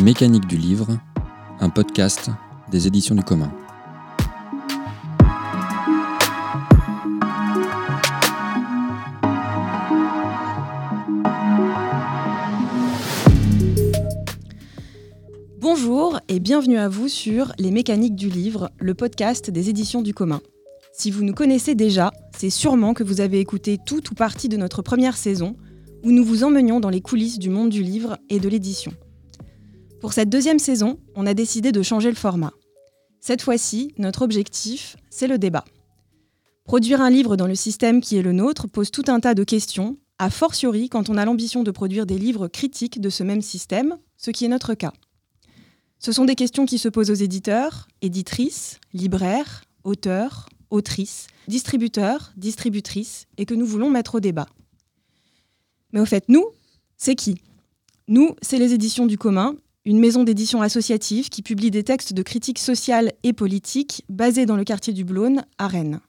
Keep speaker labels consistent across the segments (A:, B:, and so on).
A: Les mécaniques du livre, un podcast des éditions du commun.
B: Bonjour et bienvenue à vous sur Les mécaniques du livre, le podcast des éditions du commun. Si vous nous connaissez déjà, c'est sûrement que vous avez écouté tout ou partie de notre première saison, où nous vous emmenions dans les coulisses du monde du livre et de l'édition. Pour cette deuxième saison, on a décidé de changer le format. Cette fois-ci, notre objectif, c'est le débat. Produire un livre dans le système qui est le nôtre pose tout un tas de questions, a fortiori quand on a l'ambition de produire des livres critiques de ce même système, ce qui est notre cas. Ce sont des questions qui se posent aux éditeurs, éditrices, libraires, auteurs, autrices, distributeurs, distributrices, et que nous voulons mettre au débat. Mais au fait, nous, c'est qui? Nous, c'est les éditions du commun, une maison d'édition associative qui publie des textes de critique sociale et politique basés dans le quartier du Blône, à Rennes.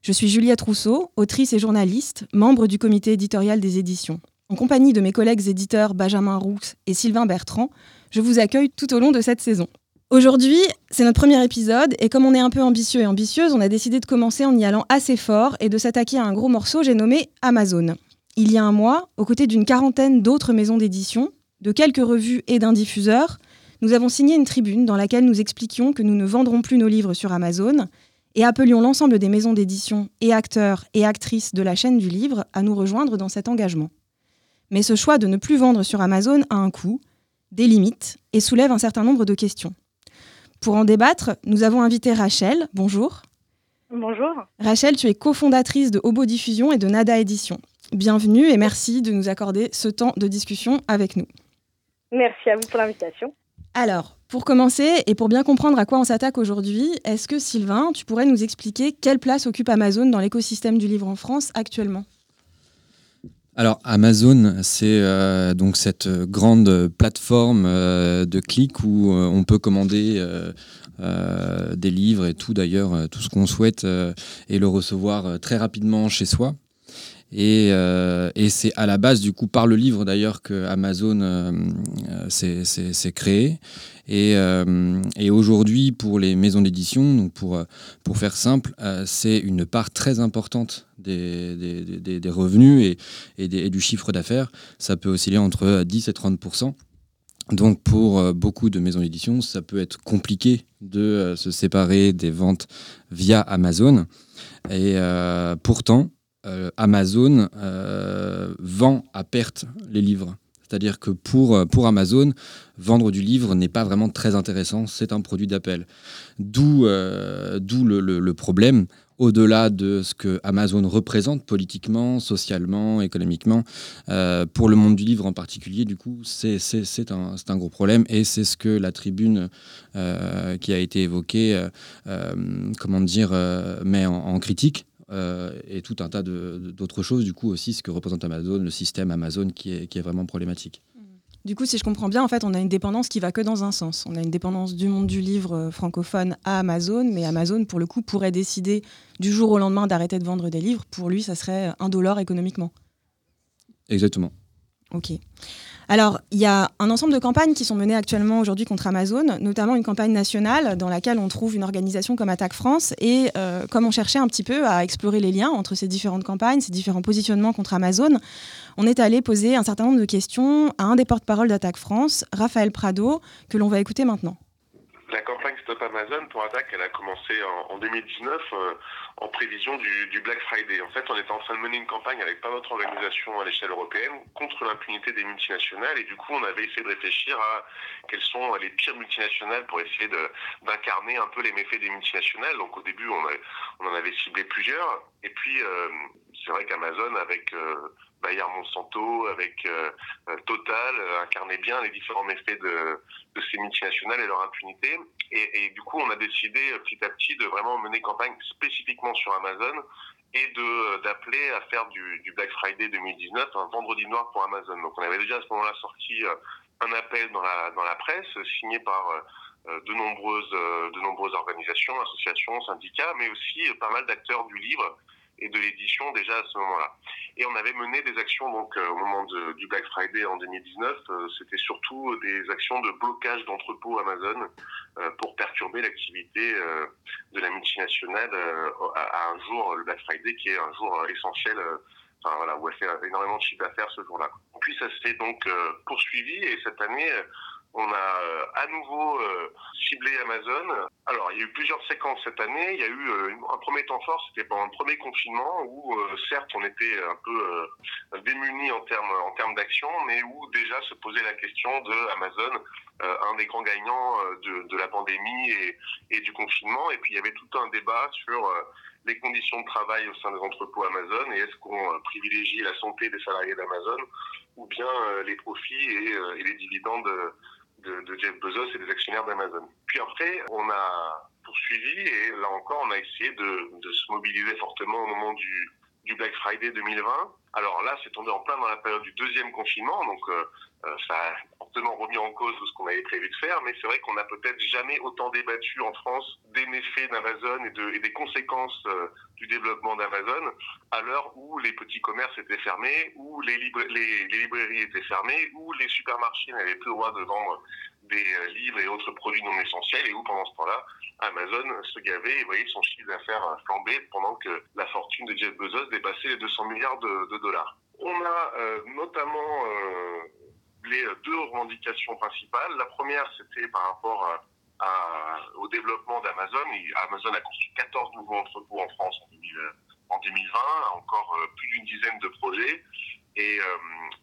B: Je suis Juliette Rousseau, autrice et journaliste, membre du comité éditorial des éditions. En compagnie de mes collègues éditeurs Benjamin Roux et Sylvain Bertrand, je vous accueille tout au long de cette saison. Aujourd'hui, c'est notre premier épisode et comme on est un peu ambitieux et ambitieuse, on a décidé de commencer en y allant assez fort et de s'attaquer à un gros morceau, j'ai nommé Amazon. Il y a un mois, aux côtés d'une quarantaine d'autres maisons d'édition, de quelques revues et d'un diffuseur, nous avons signé une tribune dans laquelle nous expliquions que nous ne vendrons plus nos livres sur Amazon et appelions l'ensemble des maisons d'édition et acteurs et actrices de la chaîne du livre à nous rejoindre dans cet engagement. Mais ce choix de ne plus vendre sur Amazon a un coût, des limites et soulève un certain nombre de questions. Pour en débattre, nous avons invité Rachel. Bonjour.
C: Bonjour.
B: Rachel, tu es cofondatrice de Hobo Diffusion et de Nada Édition. Bienvenue et merci de nous accorder ce temps de discussion avec nous.
C: Merci à vous pour l'invitation.
B: Alors, pour commencer et pour bien comprendre à quoi on s'attaque aujourd'hui, est-ce que Sylvain, tu pourrais nous expliquer quelle place occupe Amazon dans l'écosystème du livre en France actuellement?
A: Alors Amazon, c'est euh, donc cette grande plateforme euh, de clics où euh, on peut commander des livres et tout d'ailleurs, tout ce qu'on souhaite et le recevoir très rapidement chez soi. Euh, et, c'est à la base, du coup, par le livre d'ailleurs que Amazon euh, euh, s'est créé. Et, aujourd'hui, pour les maisons d'édition, pour, pour faire simple, c'est une part très importante des, des, revenus et, et, du chiffre d'affaires. Ça peut osciller entre 10 et 30% donc pour beaucoup de maisons d'édition, ça peut être compliqué de se séparer des ventes via Amazon. Et pourtant, Amazon euh, vend à perte les livres. C'est-à-dire que pour, euh, pour Amazon, vendre du livre n'est pas vraiment très intéressant, c'est un produit d'appel. D'où le, problème, au-delà de ce que Amazon représente politiquement, socialement, économiquement, pour le monde du livre en particulier, du coup, c'est un, un, gros problème et c'est ce que la tribune qui a été évoquée, comment dire, met en critique. Euh, et tout un tas d'autres choses, du coup aussi ce que représente Amazon, le système Amazon qui est, qui est vraiment problématique. Mmh.
B: Du coup, si je comprends bien, en fait, on a une dépendance qui va que dans un sens. On a une dépendance du monde du livre euh, francophone à Amazon, mais Amazon, pour le coup, pourrait décider du jour au lendemain d'arrêter de vendre des livres. Pour lui, ça serait indolore économiquement.
A: Exactement.
B: Ok. Alors, il y a un ensemble de campagnes qui sont menées actuellement aujourd'hui contre Amazon, notamment une campagne nationale dans laquelle on trouve une organisation comme Attaque France. Et euh, comme on cherchait un petit peu à explorer les liens entre ces différentes campagnes, ces différents positionnements contre Amazon, on est allé poser un certain nombre de questions à un des porte-parole d'Attaque France, Raphaël Prado, que l'on va écouter maintenant.
D: La campagne Stop Amazon pour Attaque, elle a commencé en, 2019 euh, en prévision du, Black Friday. En fait, on était en train de mener une campagne avec pas notre organisation à l'échelle européenne contre l'impunité des multinationales et du coup, on avait essayé de réfléchir à quelles sont les pires multinationales pour essayer d'incarner un peu les méfaits des multinationales. Donc au début, on, en avait ciblé plusieurs et puis euh, c'est vrai qu'Amazon avec euh, Bayer Monsanto, avec euh, euh, Total, euh, incarnait bien les différents méfaits de, ces multinationales et leur impunité. Et, du coup, on a décidé petit à petit de vraiment mener campagne spécifiquement sur Amazon et d'appeler à faire du, Black Friday 2019 un vendredi noir pour Amazon. Donc on avait déjà à ce moment-là sorti un appel dans la, dans la presse signé par de nombreuses, de nombreuses organisations, associations, syndicats, mais aussi pas mal d'acteurs du livre et de l'édition déjà à ce moment-là. Et on avait mené des actions donc au moment du Black Friday en 2019. C'était surtout des actions de blocage d'entrepôts Amazon pour perturber l'activité de la multinationale à, un jour, le Black Friday, qui est un jour essentiel Enfin, voilà, où elle fait énormément de chiffre d'affaires ce jour-là. Puis ça s'est donc poursuivi et cette année, on a euh, à nouveau euh, ciblé Amazon. Alors, il y a eu plusieurs séquences cette année. Il y a eu euh, un premier temps fort, c'était pendant le premier confinement, où certes on était un peu démunis en termes en termes d'action, mais où déjà se posait la question de Amazon, un des grands gagnants de, la pandémie et, et, du confinement. Et puis il y avait tout un débat sur les conditions de travail au sein des entrepôts Amazon et est-ce qu'on privilégie la santé des salariés d'Amazon ou bien les profits et, et les dividendes de, Jeff Bezos et des actionnaires d'Amazon. Puis après, on a poursuivi et là encore, on a essayé de, se mobiliser fortement au moment du, du Black Friday 2020. Alors là, c'est tombé en plein dans la période du deuxième confinement, donc euh, ça a fortement remis en cause tout ce qu'on avait prévu de faire, mais c'est vrai qu'on n'a peut-être jamais autant débattu en France des méfaits d'Amazon et, de, et des conséquences euh, du développement d'Amazon à l'heure où les petits commerces étaient fermés, où les, librairies étaient fermées, où les supermarchés n'avaient plus le droit de vendre des livres et autres produits non essentiels, et où pendant ce temps-là, Amazon se gavait et voyait son chiffre d'affaires flamber pendant que la fortune de Jeff Bezos dépassait les 200 milliards de, dollars. On a euh, notamment euh, revendications principales. La première, c'était par rapport au développement d'Amazon. Amazon a construit 14 nouveaux entrepôts en France en, 2020, encore euh, plus d'une dizaine de projets. Et,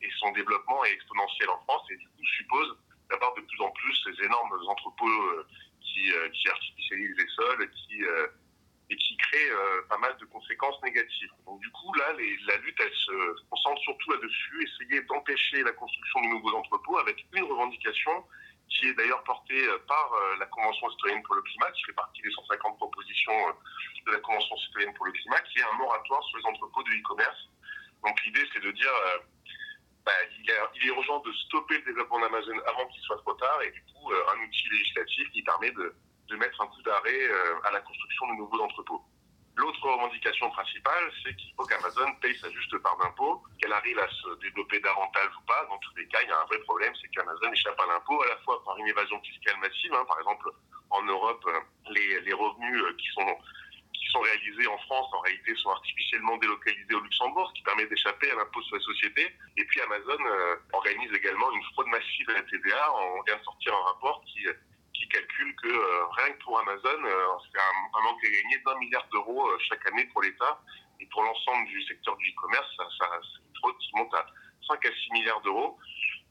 D: et, son développement est exponentiel en France et du coup suppose d'avoir de plus en plus ces énormes entrepôts qui, euh, qui artificialise les sols, qui, euh, et qui crée euh, pas mal de conséquences négatives. Donc du coup, là, la lutte, elle se concentre surtout là-dessus, essayer d'empêcher la construction de nouveaux entrepôts avec une revendication qui est d'ailleurs portée par la Convention citoyenne pour le climat, qui fait partie des 150 propositions de la Convention citoyenne pour le climat, qui est un moratoire sur les entrepôts de e-commerce. Donc l'idée, c'est de dire bah, il, est, urgent de stopper le développement d'Amazon avant qu'il soit trop tard et du coup euh, un outil législatif qui permet de, de mettre un coup d'arrêt euh, à la construction de nouveaux entrepôts. L'autre revendication principale, c'est qu'il faut qu'Amazon paye sa juste part d'impôt, qu'elle arrive à se développer davantage ou pas. Dans tous les cas, il y a un vrai problème, c'est qu'Amazon échappe à l'impôt, à la fois par une évasion fiscale massive. Hein. par exemple, en Europe, euh, les, revenus qui sont sont réalisés en France, en réalité, sont artificiellement délocalisés au Luxembourg, ce qui permet d'échapper à l'impôt sur les sociétés. Et puis Amazon euh, organise également une fraude massive à la TVA. On vient de sortir un rapport qui, qui calcule que euh, rien que pour Amazon, euh, c'est un, manque à gagner d'un milliard d'euros chaque année pour l'État. Et pour l'ensemble du secteur du e-commerce, ça, ça, c'est monte à 5 à 6 milliards d'euros.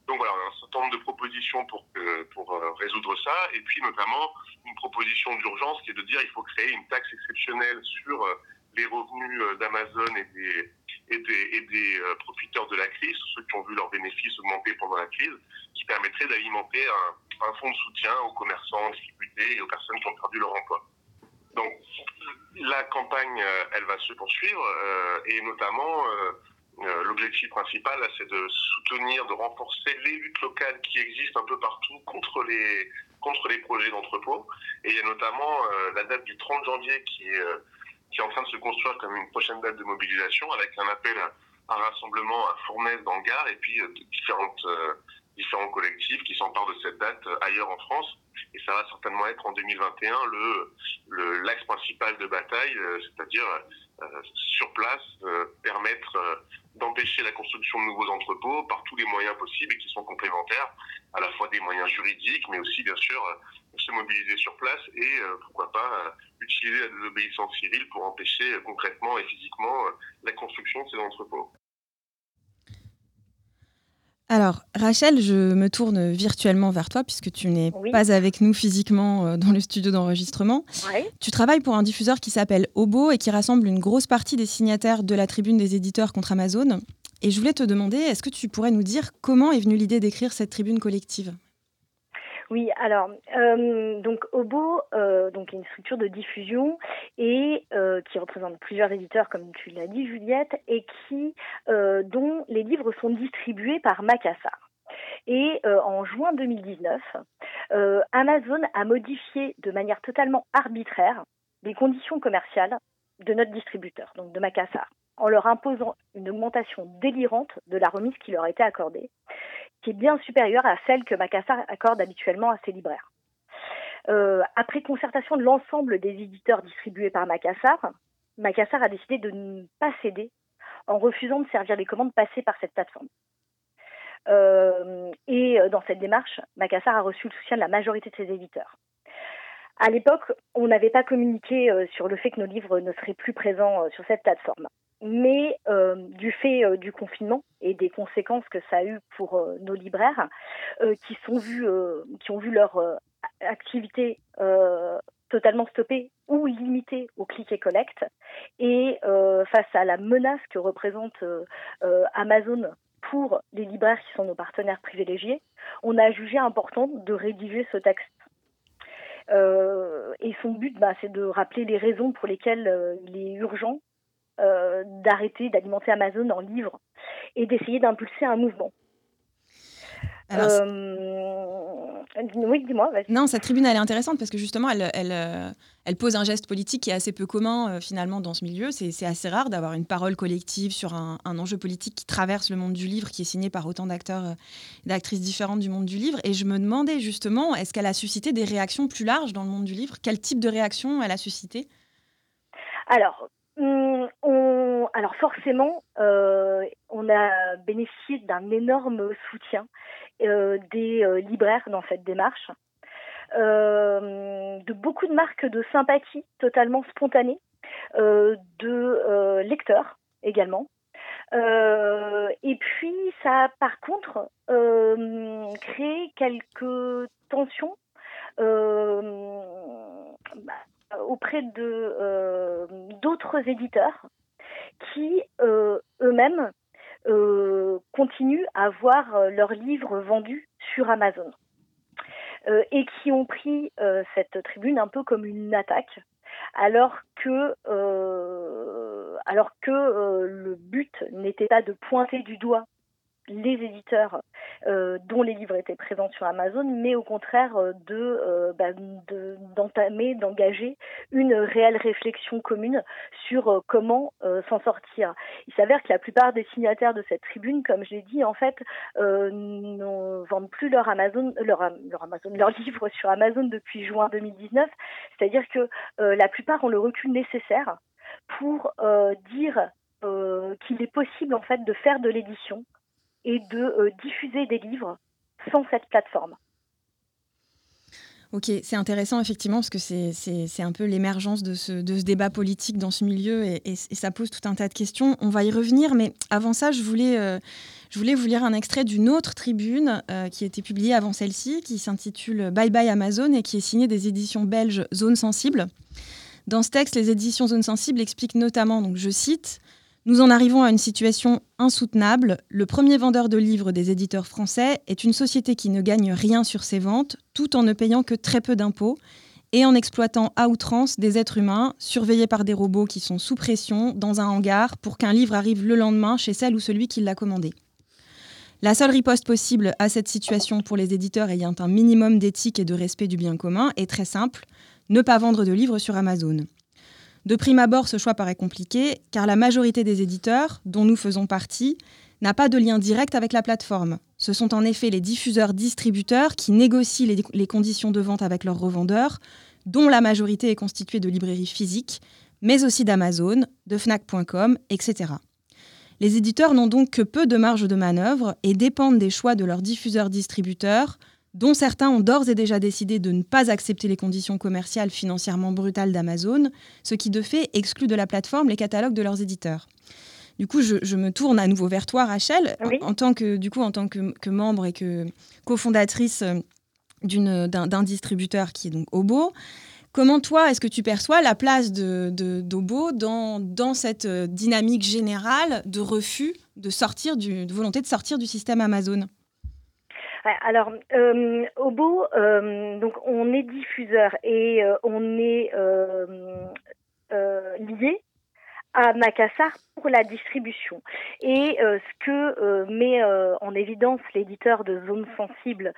D: Donc voilà, un certain nombre de propositions pour, pour euh, résoudre ça, et puis notamment une proposition d'urgence qui est de dire qu'il faut créer une taxe exceptionnelle sur euh, les revenus euh, d'Amazon et des, et des, des profiteurs de la crise, ceux qui ont vu leurs bénéfices augmenter pendant la crise, qui permettrait d'alimenter un, fonds de soutien aux commerçants en difficulté et aux personnes qui ont perdu leur emploi. Donc la campagne, elle va se poursuivre, et notamment euh, l'objectif principal, c'est de soutenir, de renforcer les luttes locales qui existent un peu partout contre les, contre les projets d'entrepôt. Et il y a notamment euh, la date du 30 janvier qui est, euh, qui est en train de se construire comme une prochaine date de mobilisation avec un appel à un rassemblement à Fournaise dans le Gard et puis différentes, différents collectifs qui s'emparent de cette date ailleurs en France. Et ça va certainement être en 2021 le l'axe principal de bataille, c'est-à-dire sur place permettre d'empêcher la construction de nouveaux entrepôts par tous les moyens possibles et qui sont complémentaires, à la fois des moyens juridiques, mais aussi bien sûr euh, se mobiliser sur place et euh, pourquoi pas euh, utiliser la désobéissance civile pour empêcher concrètement et physiquement la construction de ces entrepôts.
B: Alors, Rachel, je me tourne virtuellement vers toi puisque tu n'es pas avec nous physiquement euh, dans le studio d'enregistrement. Tu travailles pour un diffuseur qui s'appelle Obo et qui rassemble une grosse partie des signataires de la tribune des éditeurs contre Amazon. Et je voulais te demander, est-ce que tu pourrais nous dire comment est venue l'idée d'écrire cette tribune collective?
C: Oui, alors euh, donc Obo, euh, donc une structure de diffusion et euh, qui représente plusieurs éditeurs, comme tu l'as dit, Juliette, et qui euh, dont les livres sont distribués par Macassar. Et euh, en juin 2019, Amazon a modifié de manière totalement arbitraire les conditions commerciales de notre distributeur, donc de Macassar, en leur imposant une augmentation délirante de la remise qui leur était accordée, qui est bien supérieure à celle que Macassar accorde habituellement à ses libraires. Euh, après concertation de l'ensemble des éditeurs distribués par Macassar, Macassar a décidé de ne pas céder en refusant de servir les commandes passées par cette plateforme. Euh, et dans cette démarche, Macassar a reçu le soutien de la majorité de ses éditeurs. À l'époque, on n'avait pas communiqué euh, sur le fait que nos livres ne seraient plus présents euh, sur cette plateforme. Mais euh, du fait du confinement et des conséquences que ça a eu pour nos libraires, qui sont vus, qui ont vu leur activité totalement stoppée ou limitée au click et collect, et face à la menace que représente Amazon pour les libraires qui sont nos partenaires privilégiés, on a jugé important de rédiger ce texte. Euh, et son but, bah, c'est de rappeler les raisons pour lesquelles euh, il est urgent euh, d'arrêter d'alimenter Amazon en livres et d'essayer d'impulser un mouvement.
B: Oui, dis-moi. Non, cette tribune, elle est intéressante parce que justement, elle, elle, euh, elle pose un geste politique qui est assez peu commun euh, finalement dans ce milieu. C'est assez rare d'avoir une parole collective sur un, enjeu politique qui traverse le monde du livre, qui est signé par autant d'acteurs et euh, d'actrices différentes du monde du livre. Et je me demandais justement, est-ce qu'elle a suscité des réactions plus larges dans le monde du livre? Quel type de réaction elle a suscité?
C: Alors, hum, alors forcément, on a bénéficié d'un énorme soutien euh, des euh, libraires dans cette démarche, euh, de beaucoup de marques de sympathie totalement spontanées, de lecteurs également. et puis, ça a par contre créé quelques tensions bah, auprès de d'autres éditeurs qui eux-mêmes euh, continuent à voir euh, leurs livres vendus sur Amazon. Euh, et qui ont pris cette tribune un peu comme une attaque, alors que, alors que le but n'était pas de pointer du doigt les éditeurs euh, dont les livres étaient présents sur Amazon, mais au contraire euh, euh, bah, de d'entamer, d'engager une réelle réflexion commune sur comment s'en sortir. Il s'avère que la plupart des signataires de cette tribune, comme je l'ai dit, en fait, ne vendent plus leur Amazon, Amazon, leurs livres sur Amazon depuis juin 2019. C'est-à-dire que la plupart ont le recul nécessaire pour dire qu'il est possible en fait de faire de l'édition et de euh, diffuser des livres sans cette plateforme.
B: Ok, c'est intéressant effectivement parce que c'est un peu l'émergence de ce, de ce, débat politique dans ce milieu et, ça pose tout un tas de questions. On va y revenir, mais avant ça, je voulais, euh, je voulais vous lire un extrait d'une autre tribune euh, qui a été publiée avant celle-ci, qui s'intitule Bye Bye Amazon et qui est signée des éditions belges Zone Sensible. Dans ce texte, les éditions Zone Sensible expliquent notamment, donc je cite, nous en arrivons à une situation insoutenable. Le premier vendeur de livres des éditeurs français est une société qui ne gagne rien sur ses ventes, tout en ne payant que très peu d'impôts et en exploitant à outrance des êtres humains surveillés par des robots qui sont sous pression dans un hangar pour qu'un livre arrive le lendemain chez celle ou celui qui l'a commandé. La seule riposte possible à cette situation pour les éditeurs ayant un minimum d'éthique et de respect du bien commun est très simple, ne pas vendre de livres sur Amazon. De prime abord, ce choix paraît compliqué, car la majorité des éditeurs, dont nous faisons partie, n'a pas de lien direct avec la plateforme. Ce sont en effet les diffuseurs-distributeurs qui négocient les, conditions de vente avec leurs revendeurs, dont la majorité est constituée de librairies physiques, mais aussi d'Amazon, de Fnac.com, etc. Les éditeurs n'ont donc que peu de marge de manœuvre et dépendent des choix de leurs diffuseurs-distributeurs, dont certains ont d'ores et déjà décidé de ne pas accepter les conditions commerciales financièrement brutales d'Amazon, ce qui de fait exclut de la plateforme les catalogues de leurs éditeurs. Du coup, je, me tourne à nouveau vers toi, Rachel, en, tant que du coup en tant que, membre et que cofondatrice euh, d'un distributeur qui est donc Obo. Comment toi, est-ce que tu perçois la place de, d'Obo dans, dans cette euh, dynamique générale de refus de sortir du, de volonté de sortir du système Amazon?
C: Alors, euh, Obo, euh, donc on est diffuseur et euh, on est euh, lié à Macassar pour la distribution. Et ce que met en évidence l'éditeur de Zone Sensible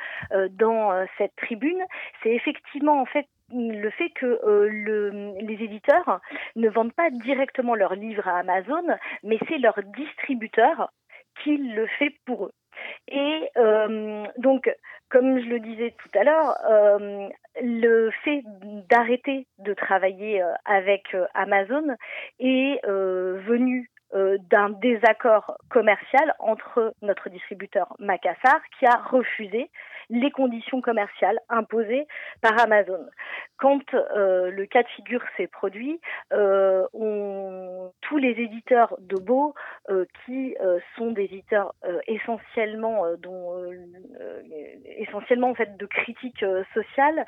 C: dans cette tribune, c'est effectivement en fait le fait que le, les éditeurs ne vendent pas directement leurs livres à Amazon, mais c'est leur distributeur qui le fait pour eux. Et donc, comme je le disais tout à l'heure, le fait d'arrêter de travailler avec Amazon est venu euh, d'un désaccord commercial entre notre distributeur Macassar qui a refusé les conditions commerciales imposées par Amazon. Quand euh, le cas de figure s'est produit, euh, on, tous les éditeurs de Beau, euh, qui euh, sont des éditeurs essentiellement, dont, essentiellement en fait de critiques sociales,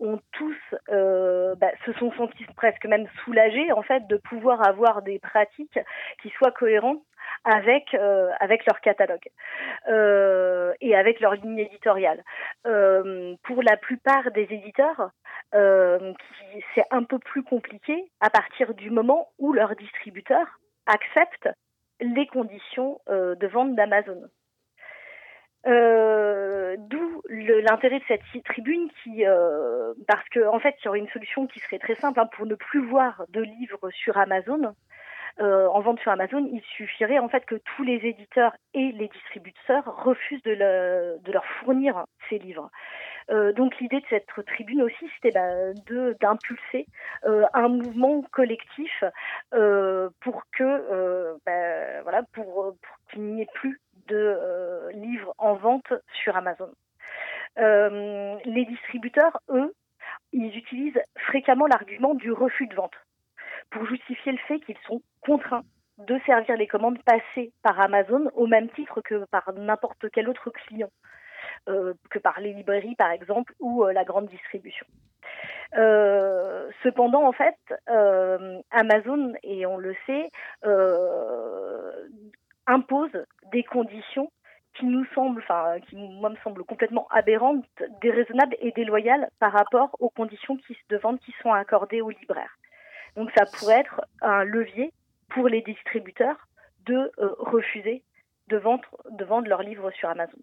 C: ont tous bah, se sont sentis presque même soulagés en fait de pouvoir avoir des pratiques qui soient cohérentes avec euh, avec leur catalogue euh, et avec leur ligne éditoriale. Euh, pour la plupart des éditeurs, c'est un peu plus compliqué à partir du moment où leur distributeur accepte les conditions de vente d'Amazon. D'où l'intérêt de cette tribune qui, parce qu'en en fait, il y aurait une solution qui serait très simple hein, pour ne plus voir de livres sur Amazon. Euh, en vente sur Amazon, il suffirait en fait que tous les éditeurs et les distributeurs refusent de, leur fournir ces livres. Euh, donc l'idée de cette tribune aussi, c'était bah, d'impulser euh, un mouvement collectif pour que bah, voilà pour qu'il n'y ait plus de livres en vente sur Amazon. les distributeurs, eux, ils utilisent fréquemment l'argument du refus de vente pour justifier le fait qu'ils sont contraints de servir les commandes passées par Amazon au même titre que par n'importe quel autre client, euh, que par les librairies par exemple ou euh, la grande distribution. Euh, cependant, en fait, Amazon, et on le sait, impose des conditions qui nous semblent, enfin, qui moi me semblent complètement aberrantes, déraisonnables et déloyales par rapport aux conditions de vente qui sont accordées aux libraires. Donc ça pourrait être un levier pour les distributeurs de euh, refuser de vendre, de vendre leurs livres sur Amazon.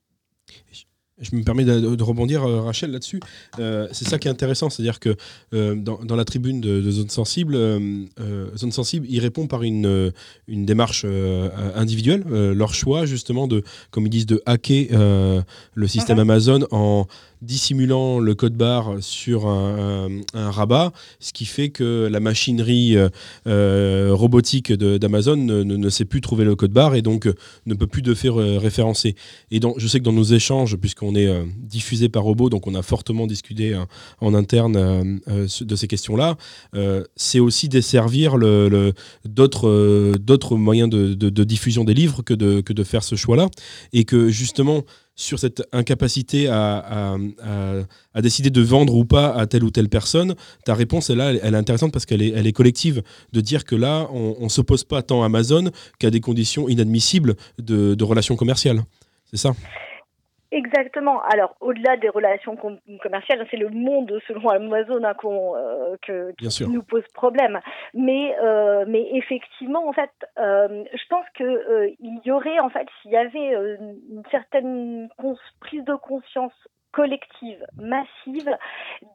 E: Je me permets de, rebondir, euh, Rachel, là-dessus. Euh, c'est ça qui est intéressant, c'est-à-dire que dans, la tribune de, Zone Sensible, Zone Sensible, il répond par une, une démarche individuelle, leur choix justement de, comme ils disent, de hacker le système uh-huh. Amazon en dissimulant le code barre sur un, rabat, ce qui fait que la machinerie euh, euh, robotique d'Amazon ne, sait plus trouver le code barre et donc euh, ne peut plus de faire référencer. Et donc, je sais que dans nos échanges, puisqu'on est diffusé par robot, donc on a fortement discuté en interne de ces questions-là, c'est aussi desservir d'autres moyens de, diffusion des livres que de, que de faire ce choix-là. Et que justement, sur cette incapacité à, décider de vendre ou pas à telle ou telle personne, ta réponse, elle, est intéressante parce qu'elle est, collective, de dire que là, on ne s'oppose pas tant à Amazon qu'à des conditions inadmissibles de relations commerciales. C'est ça?
C: Exactement. Alors, au-delà des relations commerciales, c'est le monde, selon Amazon, hein, euh, qui nous pose problème. Mais, euh, mais effectivement, en fait, euh, je pense que il y aurait, en fait, s'il y avait une certaine prise de conscience collective, massive,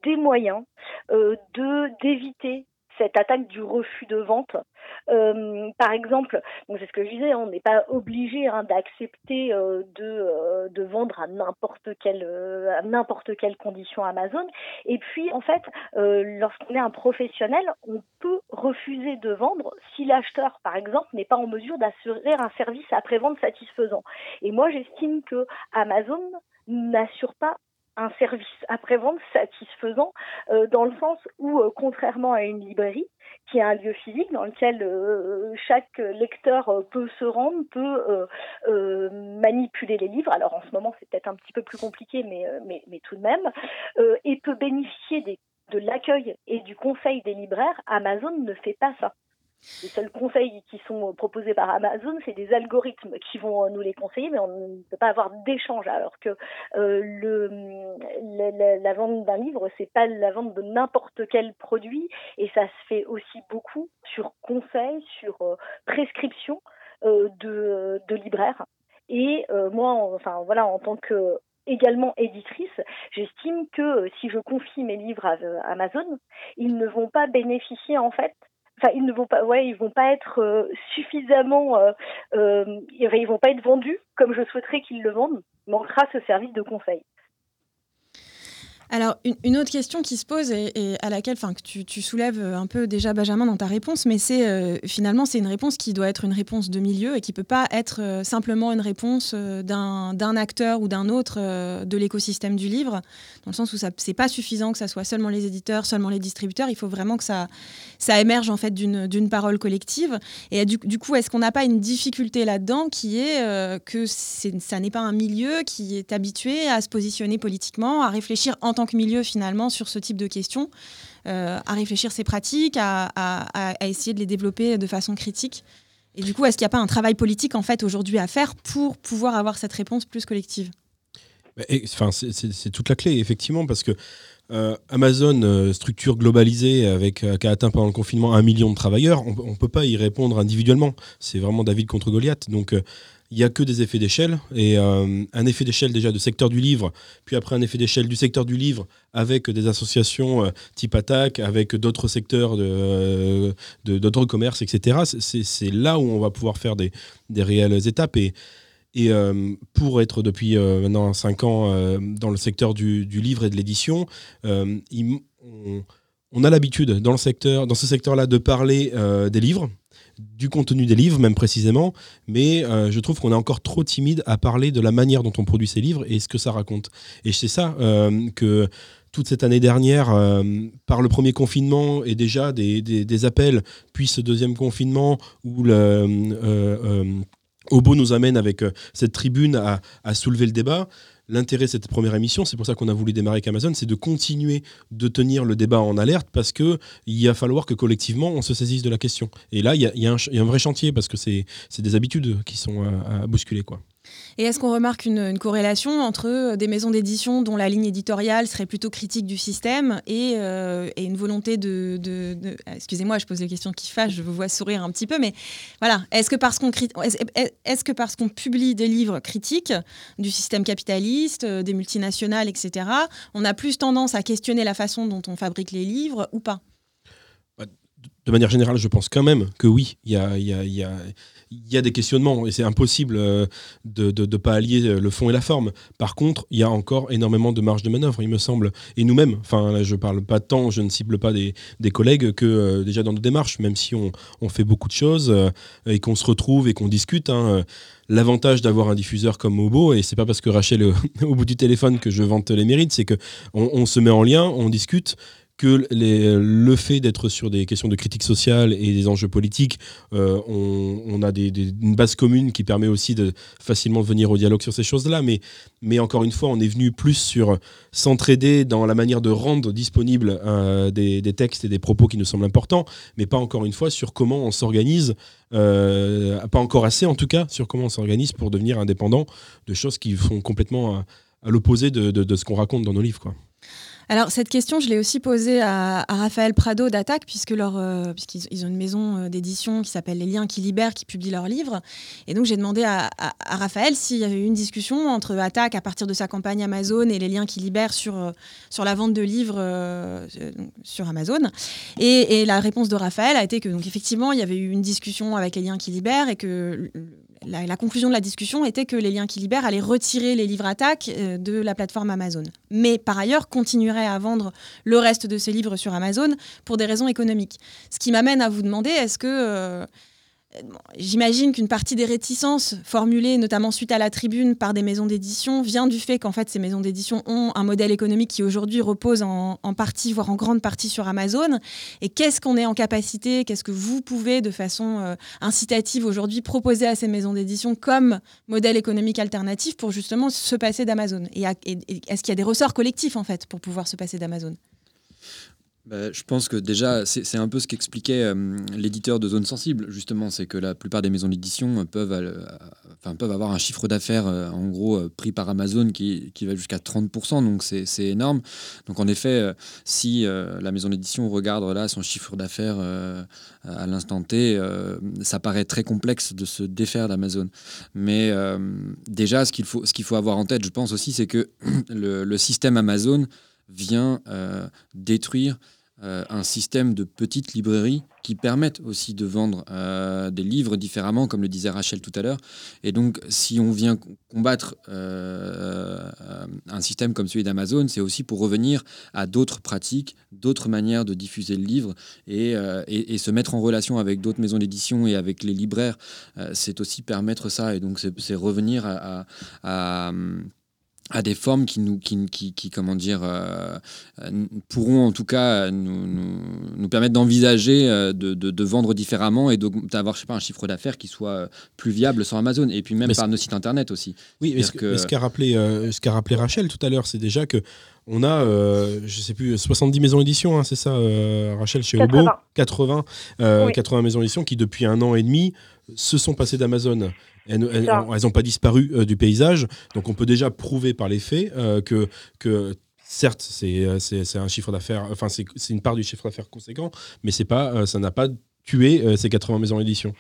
C: des moyens de d'éviter cette attaque du refus de vente. Euh, par exemple, c'est ce que je disais, on n'est pas obligé hein, d'accepter euh, de, euh, de, vendre à n'importe quelle à n'importe quelle condition Amazon. Et puis, en fait, lorsqu'on est un professionnel, on peut refuser de vendre si l'acheteur, par exemple, n'est pas en mesure d'assurer un service après-vente satisfaisant. Et moi, j'estime que Amazon n'assure pas un service après-vente satisfaisant euh, dans le sens où, euh, contrairement à une librairie, qui est un lieu physique dans lequel euh, chaque lecteur peut se rendre, peut manipuler les livres. Alors en ce moment, c'est peut-être un petit peu plus compliqué, mais, mais, mais tout de même, et peut bénéficier des, de l'accueil et du conseil des libraires. Amazon ne fait pas ça. Les seuls conseils qui sont proposés par Amazon, c'est des algorithmes qui vont nous les conseiller, mais on ne peut pas avoir d'échange. Alors que euh, la, vente d'un livre, c'est pas la vente de n'importe quel produit, et ça se fait aussi beaucoup sur conseil, sur euh, prescription euh, de, de libraires. Et moi, enfin voilà, en tant que également éditrice, j'estime que si je confie mes livres à Amazon, ils ne vont pas bénéficier en fait enfin ils ne vont pas ouais ils vont pas être suffisamment ils vont pas être vendus comme je souhaiterais qu'ils le vendent manquera ce service de conseil
B: alors, une, autre question qui se pose et, à laquelle que tu, soulèves un peu déjà, Benjamin, dans ta réponse, mais c'est euh, finalement, c'est une réponse qui doit être une réponse de milieu et qui ne peut pas être euh, simplement une réponse euh, d'un acteur ou d'un autre de l'écosystème du livre, dans le sens où ce n'est pas suffisant que ça soit seulement les éditeurs, seulement les distributeurs, il faut vraiment que ça, ça émerge en fait d'une parole collective. Et du, coup, est-ce qu'on n'a pas une difficulté là-dedans qui est que ça n'est pas un milieu qui est habitué à se positionner politiquement, à réfléchir en tant que milieu finalement sur ce type de questions, euh, à réfléchir ses pratiques, à, essayer de les développer de façon critique. Et du coup, est-ce qu'il n'y a pas un travail politique en fait aujourd'hui à faire pour pouvoir avoir cette réponse plus collective?
E: Enfin, c'est toute la clé effectivement parce que euh, Amazon, euh, structure globalisée avec qui a atteint pendant le confinement un million de travailleurs, on ne peut pas y répondre individuellement. C'est vraiment David contre Goliath. Donc il n'y a que des effets d'échelle. Et euh, un effet d'échelle déjà de secteur du livre, puis après un effet d'échelle du secteur du livre avec des associations euh, type attaque, avec d'autres secteurs de, d'autres commerces, etc. C'est, là où on va pouvoir faire des, réelles étapes. Et, euh, pour être depuis maintenant 5 ans dans le secteur du, du, livre et de l'édition, on, on, a l'habitude dans, le secteur, dans ce secteur-là de parler des livres du contenu des livres, même précisément, mais euh, je trouve qu'on est encore trop timide à parler de la manière dont on produit ces livres et ce que ça raconte. Et c'est ça euh, que toute cette année dernière, euh, par le premier confinement et déjà des, appels, puis ce deuxième confinement où le, Obo nous amène avec cette tribune à soulever le débat l'intérêt de cette première émission, c'est pour ça qu'on a voulu démarrer avec Amazon, c'est de continuer de tenir le débat en alerte parce qu'il va falloir que collectivement on se saisisse de la question. Et là, il y, a, un vrai chantier parce que c'est des habitudes qui sont à, à bousculer. quoi.
B: Et est-ce qu'on remarque une, corrélation entre euh, des maisons d'édition dont la ligne éditoriale serait plutôt critique du système et, euh, une volonté de... Excusez-moi, je pose des questions qui fâchent, je vous vois sourire un petit peu, mais voilà. Est-ce que parce qu'on qu'on publie des livres critiques du système capitaliste, euh, des multinationales, etc., on a plus tendance à questionner la façon dont on fabrique les livres ou pas?
E: Bah, de manière générale, je pense quand même que oui, il y a, il y a des questionnements et c'est impossible euh, de ne pas allier euh, le fond et la forme. Par contre, il y a encore énormément de marge de manœuvre, il me semble. Et nous-mêmes, enfin, là, je parle pas tant, je ne cible pas des, collègues que euh, déjà dans nos démarches, même si on, fait beaucoup de choses et qu'on se retrouve et qu'on discute. Hein, l'avantage d'avoir un diffuseur comme Mobo, et c'est pas parce que Rachel au bout du téléphone que je vante les mérites, c'est que on, se met en lien, on discute, que le fait d'être sur des questions de critique sociale et des enjeux politiques, euh, on, a une base commune qui permet aussi de facilement venir au dialogue sur ces choses-là. Mais, encore une fois, on est venu plus sur s'entraider dans la manière de rendre disponibles euh, des, textes et des propos qui nous semblent importants, mais pas encore une fois sur comment on s'organise, euh, pas encore assez en tout cas, sur comment on s'organise pour devenir indépendant de choses qui sont complètement à, l'opposé de, de, de, ce qu'on raconte dans nos livres. Quoi.
B: Alors cette question, je l'ai aussi posée à, Raphaël Prado d'Attaque, puisque leur, euh, puisqu'ils ont une maison euh, d'édition qui s'appelle Les Liens qui libèrent, qui publie leurs livres. Et donc j'ai demandé à, Raphaël s'il y avait eu une discussion entre Attaque à partir de sa campagne Amazon et Les Liens qui libèrent sur, euh, sur la vente de livres sur Amazon. Et, la réponse de Raphaël a été que donc effectivement il y avait eu une discussion avec Les Liens qui libèrent et que la, conclusion de la discussion était que les liens qui libèrent allaient retirer les livres attaques de la plateforme Amazon. Mais par ailleurs, continuerait à vendre le reste de ses livres sur Amazon pour des raisons économiques. Ce qui m'amène à vous demander, est-ce que... Euh, j'imagine qu'une partie des réticences formulées, notamment suite à la tribune par des maisons d'édition, vient du fait qu'en fait ces maisons d'édition ont un modèle économique qui aujourd'hui repose en, partie, voire en grande partie sur Amazon. Et qu'est-ce qu'on est en capacité, qu'est-ce que vous pouvez de façon euh, incitative aujourd'hui proposer à ces maisons d'édition comme modèle économique alternatif pour justement se passer d'Amazon? Et, est-ce qu'il y a des ressorts collectifs en fait pour pouvoir se passer d'Amazon?
A: Bah, je pense que déjà, c'est un peu ce qu'expliquait euh, l'éditeur de Zone Sensible, justement, c'est que la plupart des maisons d'édition peuvent, euh, enfin, peuvent avoir un chiffre d'affaires, euh, en gros, pris par Amazon qui, va jusqu'à 30%, donc c'est énorme. Donc en effet, si la maison d'édition regarde là son chiffre d'affaires à l'instant T, ça paraît très complexe de se défaire d'Amazon. Mais déjà, ce qu'il faut, avoir en tête, je pense aussi, c'est que le, système Amazon vient détruire euh, un système de petites librairies qui permettent aussi de vendre euh, des livres différemment, comme le disait Rachel tout à l'heure. Et donc, si on vient combattre euh, un système comme celui d'Amazon, c'est aussi pour revenir à d'autres pratiques, d'autres manières de diffuser le livre et, se mettre en relation avec d'autres maisons d'édition et avec les libraires. c'est aussi permettre ça. Et donc, c'est revenir à des formes qui nous qui, qui, qui comment dire euh, pourront en tout cas nous, nous, nous permettre d'envisager euh, de, de, de, vendre différemment et d'avoir je sais pas un chiffre d'affaires qui soit euh, plus viable sur Amazon et puis même par nos sites internet aussi
E: oui mais ce, que, ce qu'a rappelé ce qu'a rappelé Rachel tout à l'heure c'est déjà que on a, je sais plus, 70 maisons d'édition, hein, c'est ça, Rachel, chez 80. Obo 80, 80 maisons d'édition qui, depuis un an et demi, se sont passées d'Amazon. Elles n'ont pas disparu euh, du paysage. Donc on peut déjà prouver par les faits euh, que, que certes, euh, c'est un chiffre d'affaires, enfin, c'est une part du chiffre d'affaires conséquent, mais pas, ça n'a pas tué ces 80 maisons d'édition.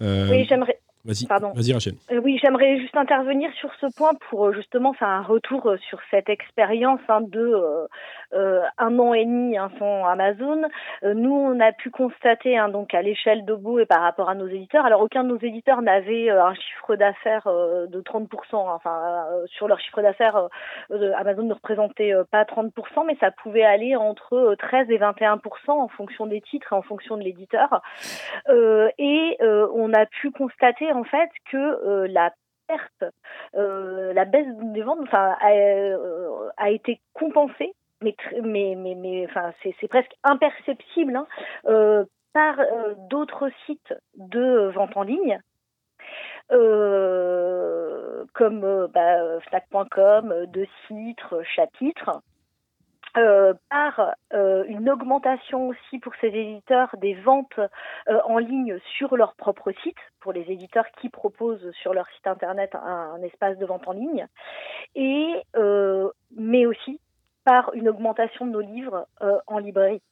C: oui, j'aimerais.
E: Vas-y, vas Rachel.
C: oui, j'aimerais juste intervenir sur ce point pour justement faire un retour sur cette expérience hein, de euh, un an et demi hein, sans Amazon. Euh, nous, on a pu constater hein, donc à l'échelle d'Obo et par rapport à nos éditeurs. Alors aucun de nos éditeurs n'avait euh, un chiffre d'affaires de 30%. Enfin, sur leur chiffre d'affaires, Amazon ne représentait pas 30%, mais ça pouvait aller entre 13 et 21% en fonction des titres et en fonction de l'éditeur. et on a pu constater en fait que la perte, la baisse des ventes enfin, a, a, été compensée mais, mais, mais, mais enfin, c'est presque imperceptible hein, euh, par euh, d'autres sites de vente en ligne. Euh, comme bah, Fnac.com, de titres, chapitres, par une augmentation aussi pour ces éditeurs des ventes en ligne sur leur propre site, pour les éditeurs qui proposent sur leur site internet un, un espace de vente en ligne, et mais aussi par une augmentation de nos livres euh, en librairie.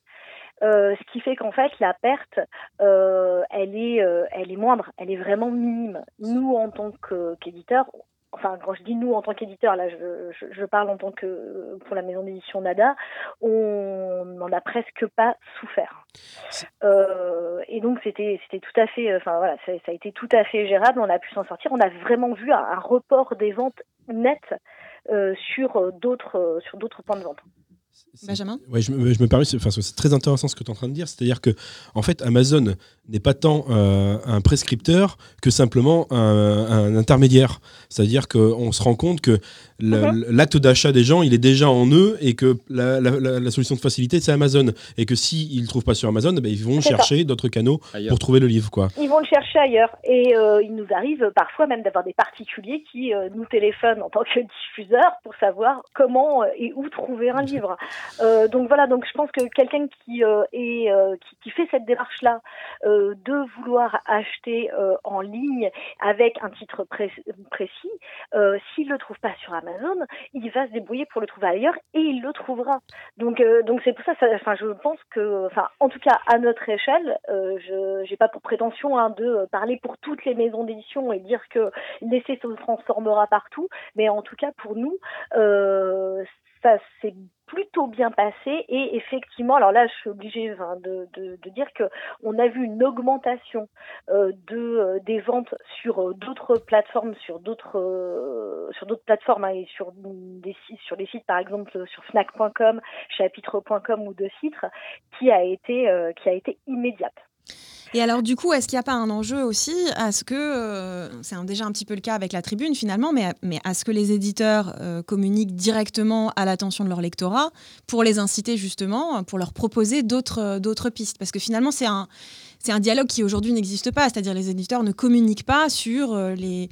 C: Euh, ce qui fait qu'en fait la perte, euh, elle est, elle est moindre, elle est vraiment minime. Nous en tant qu'éditeurs, enfin quand je dis nous en tant qu'éditeur, là je, je, parle en tant que pour la maison d'édition Nada, on n'en a presque pas souffert. et donc c'était c'était tout à fait, enfin voilà, ça, a été tout à fait gérable. On a pu s'en sortir. On a vraiment vu un report des ventes nettes sur euh, d'autres euh, sur d'autres points de vente.
B: Benjamin
E: ouais, je, me, je me permets, c'est très intéressant ce que tu es en train de dire, c'est-à-dire que en fait Amazon n'est pas tant un prescripteur que simplement un, un intermédiaire. C'est-à-dire qu'on se rend compte que. L'acte d'achat des gens, il est déjà en eux et que la, solution de facilité, c'est Amazon. Et que s'ils ne le trouvent pas sur Amazon, ben, ils vont chercher d'autres canaux pour trouver le livre. Quoi.
C: Ils vont le chercher ailleurs. Et euh, il nous arrive parfois même d'avoir des particuliers qui euh, nous téléphonent en tant que diffuseurs pour savoir comment euh, et où trouver un livre. donc voilà, donc je pense que quelqu'un qui, est, qui, qui, fait cette démarche-là de vouloir acheter en ligne avec un titre précis, s'il ne le trouve pas sur Amazon, Amazon, il va se débrouiller pour le trouver ailleurs et il le trouvera. Donc euh, donc c'est pour ça, enfin je pense que, enfin en tout cas à notre échelle, euh, je j'ai pas pour prétention hein, de parler pour toutes les maisons d'édition et dire que l'essai se transformera partout, mais en tout cas pour nous, euh, ça c'est plutôt bien passé et effectivement, alors là, je suis obligée de, dire que on a vu une augmentation euh, de euh, des ventes sur euh, d'autres plateformes, sur d'autres sur d'autres plateformes hein, et sur des sites, sur les sites par exemple sur Fnac.com, Chapitre.com ou de Citre, qui a été qui a été immédiate.
B: Et alors, du coup, est-ce qu'il n'y a pas un enjeu aussi à ce que, euh, c'est déjà un petit peu le cas avec la tribune finalement, mais, mais à ce que les éditeurs euh, communiquent directement à l'attention de leur lectorat pour les inciter justement, pour leur proposer d'autres euh, pistes? Parce que finalement, c'est un, un dialogue qui aujourd'hui n'existe pas, c'est-à-dire les éditeurs ne communiquent pas sur les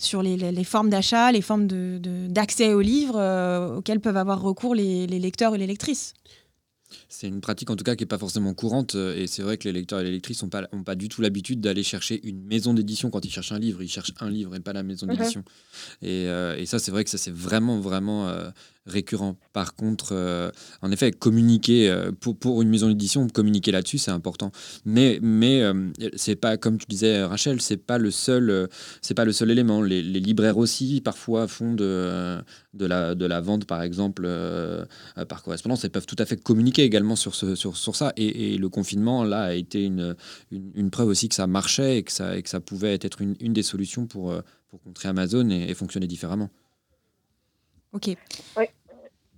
B: sur les, les, formes d'achat, les formes d'accès de, aux livres auxquels peuvent avoir recours les, les lecteurs et les lectrices.
A: C'est une pratique en tout cas qui n'est pas forcément courante et c'est vrai que les lecteurs et les lectrices n'ont pas, ont pas du tout l'habitude d'aller chercher une maison d'édition quand ils cherchent un livre. Ils cherchent un livre et pas la maison mhm. d'édition. Et, et, ça, c'est vrai que ça c'est vraiment, vraiment récurrent. Par contre, euh, en effet, communiquer euh, pour, pour, une maison d'édition, communiquer là-dessus, c'est important. Mais mais euh, c'est pas comme tu disais, Rachel, c'est pas le seul, c'est pas le seul élément. Les, libraires aussi parfois font de de la de la vente, par exemple, par correspondance. Ils peuvent tout à fait communiquer également sur sur, sur ça. Et, le confinement là a été une, une, preuve aussi que ça marchait et que ça et que ça pouvait être une, une des solutions pour pour contrer Amazon et, et fonctionner différemment.
B: Ok. Oui.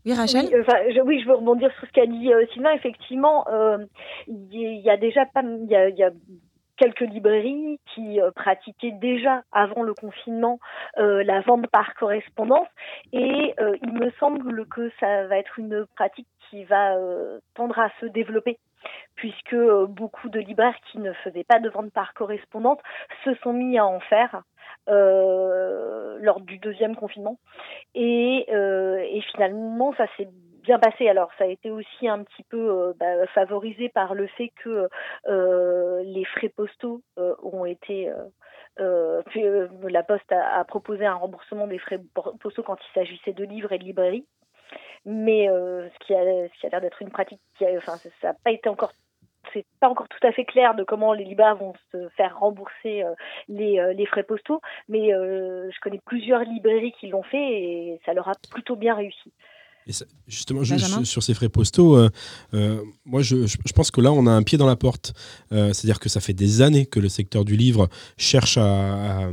B: Oui, Rachel
C: oui, je, oui, je veux rebondir sur ce qu'a dit euh, Sylvain. Effectivement, euh, il y, a déjà pas, il y a, quelques librairies qui euh, pratiquaient déjà avant le confinement la vente par correspondance et il me semble que ça va être une pratique qui va tendre à se développer puisque beaucoup de libraires qui ne faisaient pas de vente par correspondance se sont mis à en faire lors du deuxième confinement. Et, euh, et finalement, ça s'est bien passé. Alors, ça a été aussi un petit peu euh, bah, favorisé par le fait que les frais postaux ont été euh, la Poste a, proposé un remboursement des frais postaux quand il s'agissait de livres et de librairies. Mais ce qui a, l'air d'être une pratique qui enfin, ça n'a pas été encore c'est pas encore tout à fait clair de comment les Libas vont se faire rembourser euh, les, euh, les, frais postaux, mais euh, je connais plusieurs librairies qui l'ont fait et ça leur a plutôt bien réussi
E: justement, juste sur ces frais postaux, euh, euh, moi je, pense que là on a un pied dans la porte. Euh, c'est-à-dire que ça fait des années que le secteur du livre cherche à,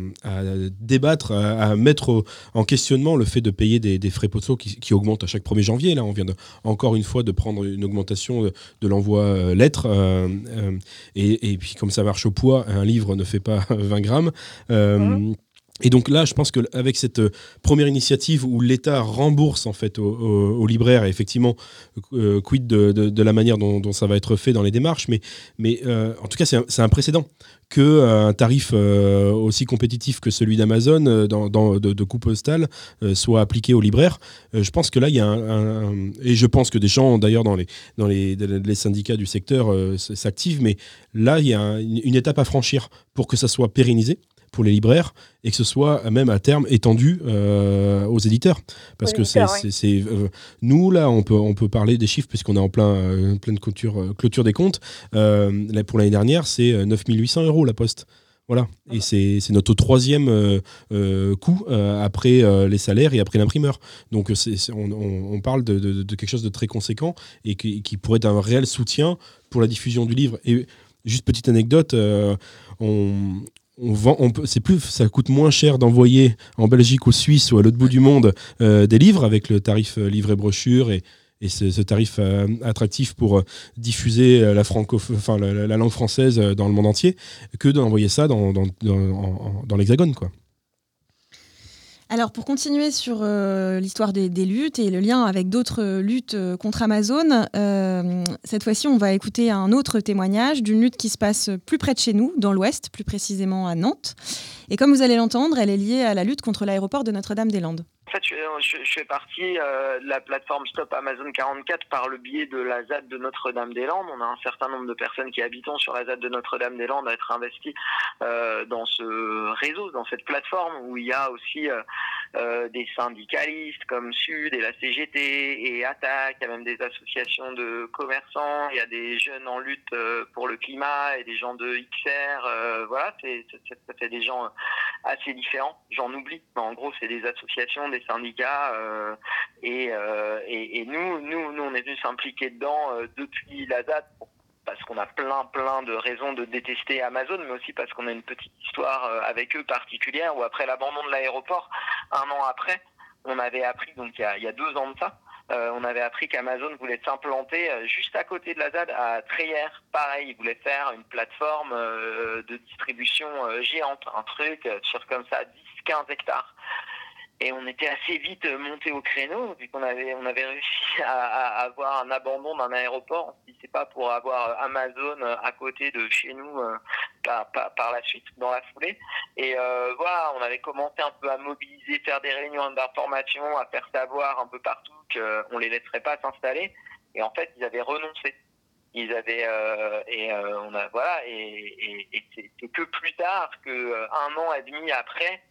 E: débattre, à, mettre en questionnement le fait de payer des, frais postaux qui, augmentent à chaque 1er janvier. Là, on vient encore une fois de prendre une augmentation de, l'envoi lettre. Et, et, puis comme ça marche au poids, un livre ne fait pas 20 grammes. Mmh. Et donc là, je pense qu'avec cette euh, première initiative où l'État rembourse en fait aux, libraires, et effectivement, euh, quid de, la manière dont, ça va être fait dans les démarches, mais, euh, en tout cas, c'est un, précédent que un tarif aussi compétitif que celui d'Amazon de, de coût postal soit appliqué aux libraires. je pense que là, il y a un, et je pense que des gens, d'ailleurs, dans les syndicats du secteur s'activent, mais là, il y a une étape à franchir pour que ça soit pérennisé pour les libraires et que ce soit même à terme étendu euh, aux éditeurs. Parce que c'est, euh, nous, là, on peut, on peut parler des chiffres puisqu'on est en plein, euh, pleine clôture, clôture des comptes. pour l'année dernière, c'est 9800 euros la poste. Voilà, et c'est, notre troisième coût après les salaires et après l'imprimeur. Donc on, parle de, quelque chose de très conséquent et qui, qui, pourrait être un réel soutien pour la diffusion du livre. Et juste petite anecdote, on, on vend, peut, c'est plus, ça coûte moins cher d'envoyer en Belgique ou Suisse ou à l'autre bout du monde euh, des livres avec le tarif euh, livret brochure et, et ce, tarif euh, attractif pour diffuser la, langue française dans le monde entier que d'envoyer ça dans, dans, dans, dans l'hexagone. quoi.
B: Alors pour continuer sur euh, l'histoire des, luttes et le lien avec d'autres euh, luttes euh, contre Amazon, cette fois-ci on va écouter un autre témoignage d'une lutte qui se passe plus près de chez nous, dans l'Ouest, plus précisément à Nantes. Et comme vous allez l'entendre, elle est liée à la lutte contre l'aéroport de Notre-Dame-des-Landes.
F: En fait, je, fais partie euh, de la plateforme Stop Amazon 44 par le biais de la ZAD de Notre-Dame-des-Landes. On a un certain nombre de personnes qui habitent sur la ZAD de Notre-Dame-des-Landes à être investies euh, dans ce réseau, dans cette plateforme où il y a aussi euh, des syndicalistes comme Sud et la CGT et Attaque. Il y a même des associations de commerçants. Il y a des jeunes en lutte pour le climat et des gens de XR. voilà, ça fait des gens assez différents. J'en oublie, mais en gros, c'est des associations, des syndicats, euh, euh, et, et, nous, nous, nous, on est venu s'impliquer dedans euh, depuis la date parce qu'on a plein plein de raisons de détester Amazon, mais aussi parce qu'on a une petite histoire avec eux particulière où après l'abandon de l'aéroport, un an après, on avait appris, donc il y a, il y a deux ans de ça, on avait appris qu'Amazon voulait s'implanter juste à côté de la ZAD à Treyer. Pareil, ils voulaient faire une plateforme de distribution géante, un truc sur comme ça 10-15 hectares. Et on était assez vite monté au créneau, vu qu'on avait, on avait réussi à, avoir un abandon d'un aéroport. Si c'est pas pour avoir Amazon à côté de chez nous par, par, la suite, dans la foulée. Et voilà, on avait commencé un peu à mobiliser, faire des réunions d'information, à faire savoir un peu partout qu'on les laisserait pas s'installer. Et en fait, ils avaient renoncé. Ils avaient et on a voilà et, et, c'est que plus tard que un an et demi après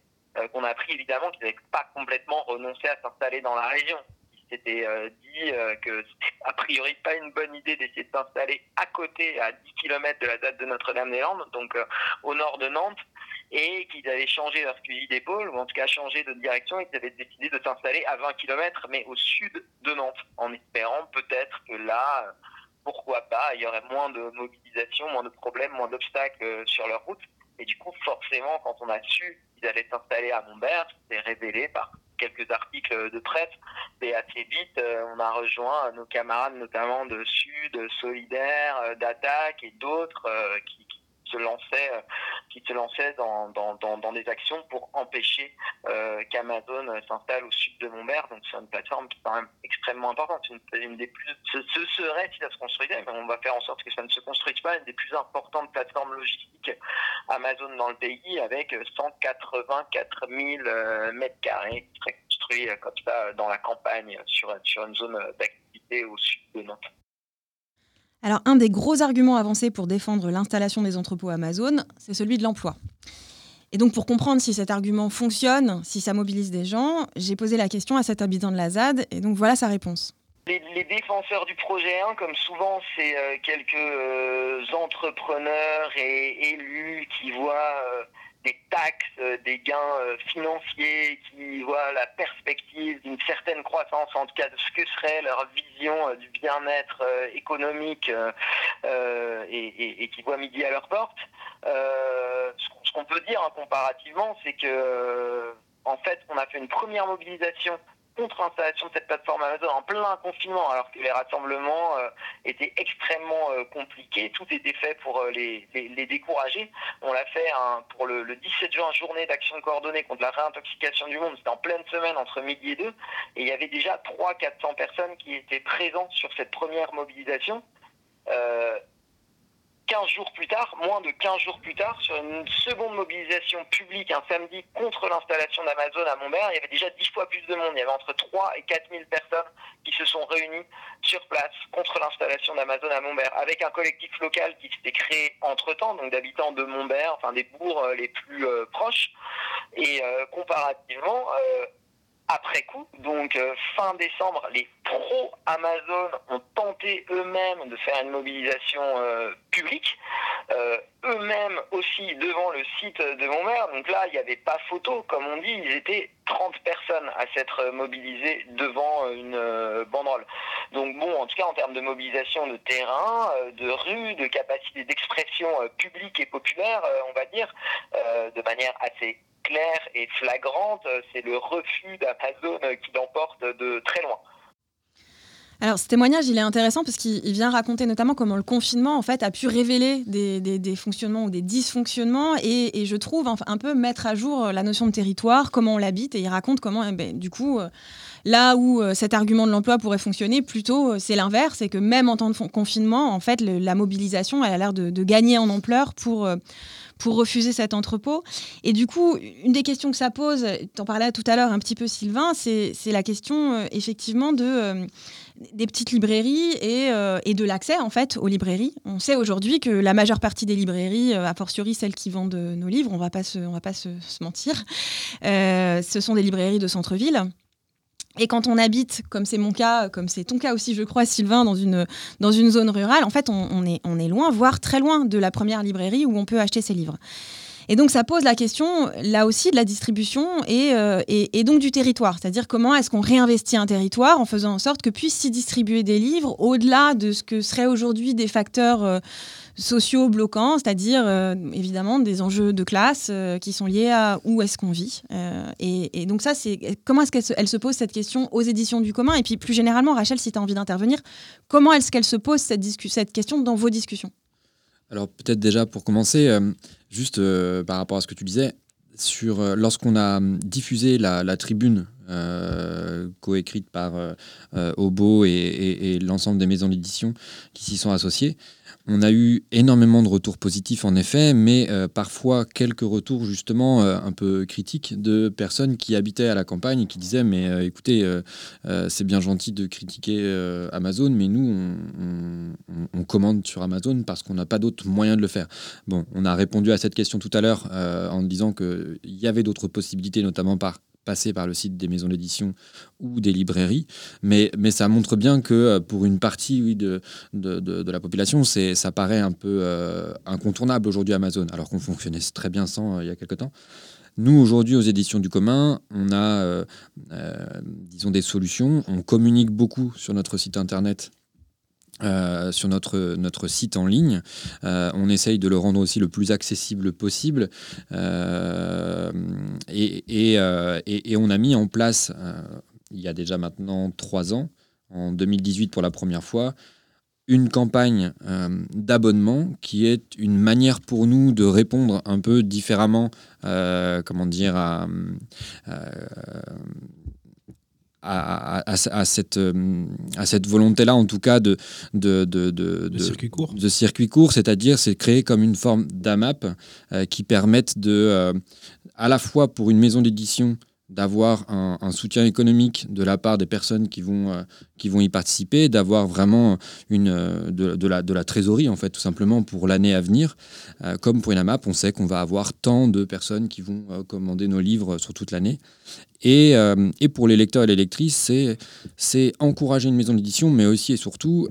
F: qu'on a appris évidemment qu'ils n'avaient pas complètement renoncé à s'installer dans la région s'était euh, dit euh, que c'était a priori pas une bonne idée d'essayer de s'installer à côté, à 10 km de la date de Notre-Dame-des-Landes, donc euh, au nord de Nantes, et qu'ils avaient changé leur fusil d'épaule, ou en tout cas changé de direction, et qu'ils avaient décidé de s'installer à 20 km, mais au sud de Nantes, en espérant peut-être que là, pourquoi pas, il y aurait moins de mobilisation, moins de problèmes, moins d'obstacles sur leur route. Et du coup, forcément, quand on a su qu'ils allaient s'installer à Montbert, c'est révélé par quelques articles de presse, et assez vite, euh, on a rejoint nos camarades, notamment de Sud, Solidaire, euh, d'Attaque et d'autres euh, qui, se lançaient, qui se lançaient dans, des actions pour empêcher qu'Amazon s'installe au sud de Montbert. Donc c'est une plateforme qui est quand même extrêmement importante. Une, des plus, ce, serait, si ça se construisait, mais on va faire en sorte que ça ne se construise pas, une des plus importantes plateformes logistiques Amazon dans le pays avec 184 000 mètres carrés construits comme ça dans la campagne sur, sur une zone d'activité au sud de Nantes.
B: Alors, un des gros arguments avancés pour défendre l'installation des entrepôts Amazon, c'est celui de l'emploi. Et donc, pour comprendre si cet argument fonctionne, si ça mobilise des gens, j'ai posé la question à cet habitant de la ZAD, et donc voilà sa réponse.
F: Les, défenseurs du projet 1, comme souvent, c'est euh, quelques euh, entrepreneurs et élus qui voient euh, des taxes, des gains financiers, qui voient la perspective d'une certaine croissance, en tout cas de ce que serait leur vision du bien-être économique et, qui voient midi à leur porte. ce qu'on peut dire hein, comparativement, c'est que en fait, on a fait une première mobilisation contre l'installation de cette plateforme Amazon en plein confinement, alors que les rassemblements euh, étaient extrêmement euh, compliqués. Tout était fait pour euh, les, décourager. On l'a fait hein, pour le, 17 juin, journée d'action coordonnée contre la réintoxication du monde. C'était en pleine semaine entre midi et deux. Et il y avait déjà 300-400 personnes qui étaient présentes sur cette première mobilisation. 15 jours plus tard, moins de 15 jours plus tard, sur une seconde mobilisation publique un samedi contre l'installation d'Amazon à Montbert, il y avait déjà 10 fois plus de monde. Il y avait entre 3 et 4 000 personnes qui se sont réunies sur place contre l'installation d'Amazon à Montbert, avec un collectif local qui s'était créé entre-temps, donc d'habitants de Montbert, enfin des bourgs euh, les plus euh, proches. Et euh, comparativement, après coup. Donc euh, fin décembre, les pros Amazon ont tenté eux-mêmes de faire une mobilisation euh, publique, euh, eux-mêmes aussi devant le site de mon maire. Donc là, il n'y avait pas photo, comme on dit, ils étaient 30 personnes à s'être mobilisées devant une banderole. Donc bon, en tout cas en termes de mobilisation de terrain, de rue, de capacité d'expression publique et populaire, on va dire, de manière assez claire et flagrante, c'est le refus d'Amazon qui l'emporte de très loin.
B: Alors, ce témoignage, il est intéressant parce qu'il vient raconter notamment comment le confinement, en fait, a pu révéler des, fonctionnements ou des dysfonctionnements et, je trouve un peu mettre à jour la notion de territoire, comment on l'habite et il raconte comment, eh ben, du coup, euh, là où euh, cet argument de l'emploi pourrait fonctionner, plutôt, euh, c'est l'inverse, c'est que même en temps de confinement, en fait, la mobilisation, elle a l'air de, gagner en ampleur pour pour refuser cet entrepôt. Et du coup, une des questions que ça pose, tu en parlais tout à l'heure un petit peu Sylvain, c'est la question euh, effectivement de, euh, des petites librairies et, euh, et de l'accès en fait aux librairies. On sait aujourd'hui que la majeure partie des librairies, a fortiori celles qui vendent nos livres, on va pas se, on va pas se, se mentir, ce sont des librairies de centre-ville. Et quand on habite, comme c'est mon cas, comme c'est ton cas aussi, je crois, Sylvain, dans une, dans une zone rurale, en fait, on, est, on est loin, voire très loin de la première librairie où on peut acheter ses livres. Et donc, ça pose la question, là aussi, de la distribution et, euh, et, donc du territoire. C'est-à-dire comment est-ce qu'on réinvestit un territoire en faisant en sorte que puisse s'y distribuer des livres au-delà de ce que seraient aujourd'hui des facteurs euh, sociaux bloquants, c'est-à-dire euh, évidemment des enjeux de classe qui sont liés à où est-ce qu'on vit. Et, donc ça, c'est comment est-ce qu'elle se, se, pose cette question aux éditions du commun? Et puis plus généralement, Rachel, si tu as envie d'intervenir, comment est-ce qu'elle se pose cette, question dans vos discussions?
A: Alors peut-être déjà pour commencer, Juste euh, par rapport à ce que tu disais, sur euh, lorsqu'on a diffusé la, tribune euh, coécrite par Obo et, l'ensemble des maisons d'édition qui s'y sont associées, on a eu énormément de retours positifs en effet, mais parfois quelques retours justement un peu critiques de personnes qui habitaient à la campagne et qui disaient mais écoutez, c'est bien gentil de critiquer Amazon, mais nous on, commande sur Amazon parce qu'on n'a pas d'autre moyen de le faire. Bon, on a répondu à cette question tout à l'heure en disant qu'il y avait d'autres possibilités, notamment par passer par le site des maisons d'édition ou des librairies. Mais, mais ça montre bien que euh, pour une partie oui, de, la population, ça paraît un peu euh, incontournable aujourd'hui Amazon, alors qu'on fonctionnait très bien sans euh, il y a quelque temps. Nous, aujourd'hui, aux éditions du commun, on a, disons, des solutions. On communique beaucoup sur notre site internet euh, sur notre, site en ligne. Euh, on essaye de le rendre aussi le plus accessible possible. Euh, et, et, et, on a mis en place, il y a déjà maintenant trois ans, en 2018 pour la première fois, une campagne d'abonnement qui est une manière pour nous de répondre un peu différemment, comment dire, à à, cette, euh, à cette volonté-là, en tout cas, de, de, de, de,
E: circuit court.
A: De circuit court, c'est-à-dire c'est créer comme une forme d'AMAP euh, qui permette de, euh, à la fois pour une maison d'édition, d'avoir un, soutien économique de la part des personnes qui vont, euh, qui vont y participer, d'avoir vraiment une, euh, de, la, de la trésorerie, en fait, tout simplement pour l'année à venir. Euh, comme pour une AMAP, on sait qu'on va avoir tant de personnes qui vont commander nos livres sur toute l'année. Et, et, pour les lecteurs et les lectrices, c'est encourager une maison d'édition, mais aussi et surtout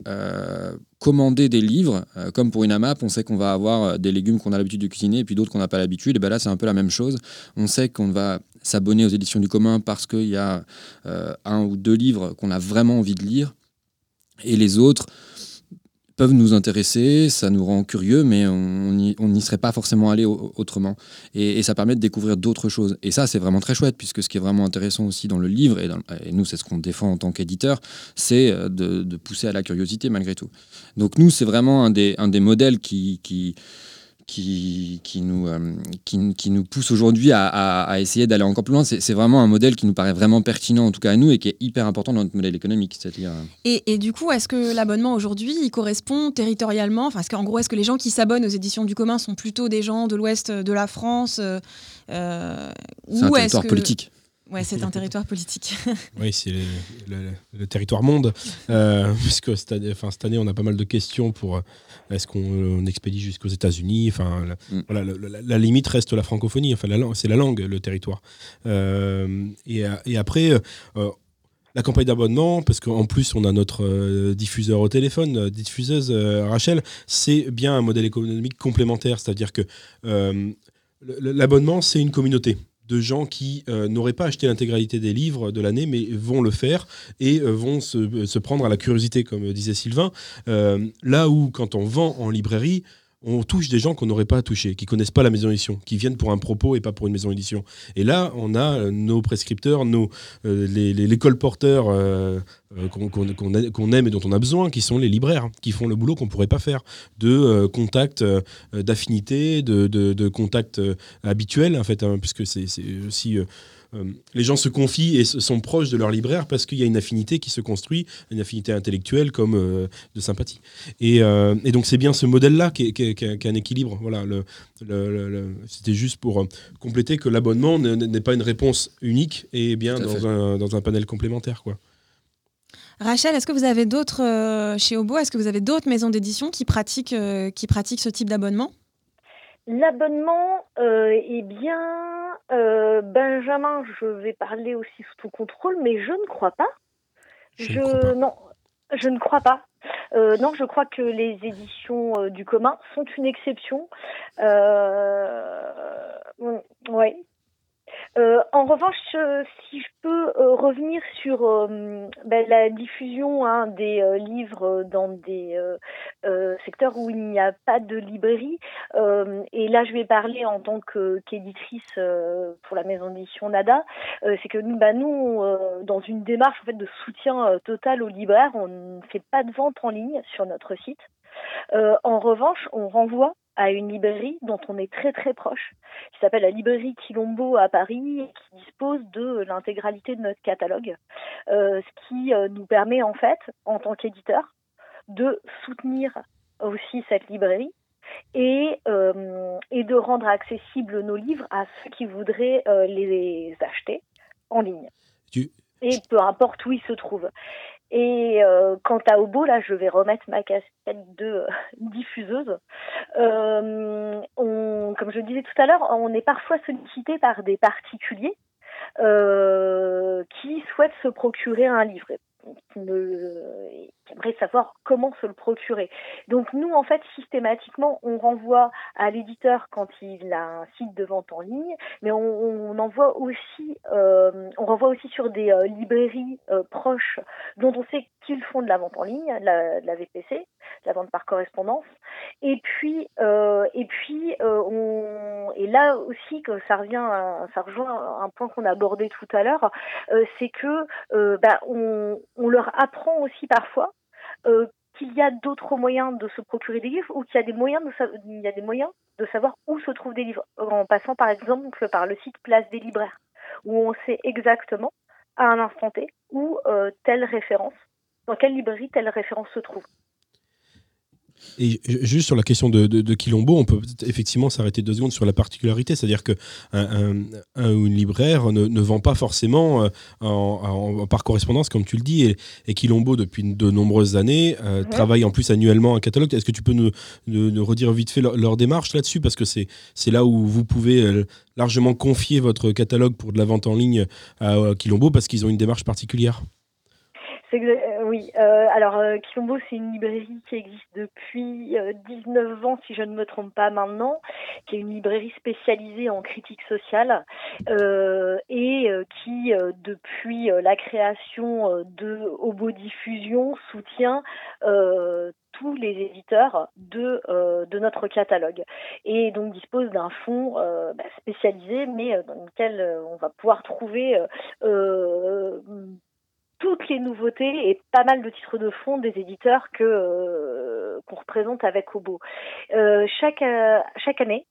A: commander des livres, comme pour une AMAP, on sait qu'on va avoir des légumes qu'on a l'habitude de cuisiner et puis d'autres qu'on n'a pas l'habitude. Et bien là, c'est un peu la même chose. On sait qu'on va s'abonner aux éditions du commun parce qu'il y a euh, un ou deux livres qu'on a vraiment envie de lire. Et les autres peuvent nous intéresser, ça nous rend curieux, mais on n'y serait pas forcément allé autrement. Et, ça permet de découvrir d'autres choses. Et ça, c'est vraiment très chouette, puisque ce qui est vraiment intéressant aussi dans le livre, et, nous, c'est ce qu'on défend en tant qu'éditeur, c'est euh, de, pousser à la curiosité malgré tout. Donc nous, c'est vraiment un des, un des modèles qui, qui qui, qui, nous, euh, qui, qui, nous pousse aujourd'hui à, à, essayer d'aller encore plus loin. C'est vraiment un modèle qui nous paraît vraiment pertinent, en tout cas à nous, et qui est hyper important dans notre modèle économique.
B: C'est-à-dire... Euh, et, et, du coup, est-ce que l'abonnement aujourd'hui, il correspond territorialement? Enfin, qu'en gros, est-ce que les gens qui s'abonnent aux éditions du commun sont plutôt des gens de l'ouest de la France
A: euh, C'est un territoire politique.
B: Ouais, c'est un territoire politique.
E: oui, c'est le, territoire monde. Euh, puisque cette année, enfin, cette année, on a pas mal de questions pour euh, est-ce qu'on expédie jusqu'aux États-Unis? Enfin, la, mm. voilà, la, limite reste la francophonie. Enfin, c'est la langue, le territoire. Euh, et, et, après. la campagne d'abonnement, parce qu'en plus on a notre diffuseur au téléphone, diffuseuse Rachel, c'est bien un modèle économique complémentaire, c'est-à-dire que l'abonnement c'est une communauté de gens qui euh, n'auraient pas acheté l'intégralité des livres de l'année, mais vont le faire et euh, vont se, prendre à la curiosité, comme disait Sylvain. Euh, là où, quand on vend en librairie, on touche des gens qu'on n'aurait pas touchés, qui connaissent pas la maison d'édition, qui viennent pour un propos et pas pour une maison d'édition. Et là, on a euh, nos prescripteurs, nos, euh, les, les, colporteurs euh, qu'on aime et dont on a besoin, qui sont les libraires, qui font le boulot qu'on pourrait pas faire, de contact d'affinité, de, de, contact habituel, en fait, hein, puisque c'est aussi euh, les gens se confient et sont proches de leur libraire parce qu'il y a une affinité qui se construit, une affinité intellectuelle comme euh, de sympathie. Euh, et, donc c'est bien ce modèle-là qui, est un équilibre. Voilà, c'était juste pour compléter que l'abonnement n'est pas une réponse unique et bien dans un, dans un, panel complémentaire. Quoi.
B: Rachel, est-ce que vous avez d'autres, chez Obo, est-ce que vous avez d'autres maisons d'édition qui pratiquent, qui pratiquent ce type d'abonnement?
C: L'abonnement, eh bien, euh, Benjamin, je vais parler aussi sous ton contrôle, mais je ne crois pas.
E: Je, non,
C: je ne crois pas. Euh, non, je crois que les éditions euh, du commun sont une exception. ouais, euh, en revanche, euh, si je peux euh, revenir sur ben, la diffusion hein, des livres dans des secteurs où il n'y a pas de librairie, et là je vais parler en tant qu'éditrice pour la maison d'édition Nada, c'est que bah, nous, dans une démarche en fait de soutien total aux libraires, on ne fait pas de vente en ligne sur notre site. en revanche, on renvoie à une librairie dont on est très très proche, qui s'appelle la librairie Quilombo à Paris et qui dispose de l'intégralité de notre catalogue, euh, ce qui euh, nous permet en fait, en tant qu'éditeur, de soutenir aussi cette librairie et, et de rendre accessibles nos livres à ceux qui voudraient les acheter en ligne. Et peu importe où ils se trouvent. Et euh, quant à Obo, là, je vais remettre ma casquette de euh, diffuseuse. Euh, on, comme je le disais tout à l'heure, on est parfois sollicité par des particuliers qui souhaitent se procurer un livre qui aimerait savoir comment se le procurer. Donc nous, en fait, systématiquement, on renvoie à l'éditeur quand il a un site de vente en ligne, mais on, envoie aussi, euh, on renvoie aussi sur des euh, librairies euh, proches dont on sait qu'ils font de la vente en ligne, de la VPC, la vente par correspondance. Et puis, et puis, on, et là aussi que ça revient, ça rejoint un point qu'on a abordé tout à l'heure, c'est que bah, on, on leur apprend aussi parfois euh, qu'il y a d'autres moyens de se procurer des livres ou qu'il y a des moyens de savoir où se trouvent des livres en passant par exemple par le site Place des libraires où on sait exactement à un instant T où euh, telle référence dans quelle librairie telle référence se trouve.
E: Et juste sur la question de, de, Quilombo, on peut effectivement s'arrêter deux secondes sur la particularité, c'est-à-dire que un, ou une libraire ne, vend pas forcément euh, en, par correspondance, comme tu le dis, et, et Quilombo, depuis de nombreuses années, euh, travaille en plus annuellement un catalogue. Est-ce que tu peux nous, nous, redire vite fait leur, démarche là-dessus? Parce que c'est là où vous pouvez euh, largement confier votre catalogue pour de la vente en ligne à Quilombo, parce qu'ils ont une démarche particulière.
C: Euh, oui. Euh, alors, euh, c'est une librairie qui existe depuis 19 ans, si je ne me trompe pas maintenant, qui est une librairie spécialisée en critique sociale et qui, depuis la création de Hobo Diffusion, soutient tous les éditeurs de, de notre catalogue et donc dispose d'un fonds bah, spécialisé mais dans lequel on va pouvoir trouver toutes les nouveautés et pas mal de titres de fond des éditeurs que euh, qu'on représente avec Obo. Euh, chaque euh, chaque année,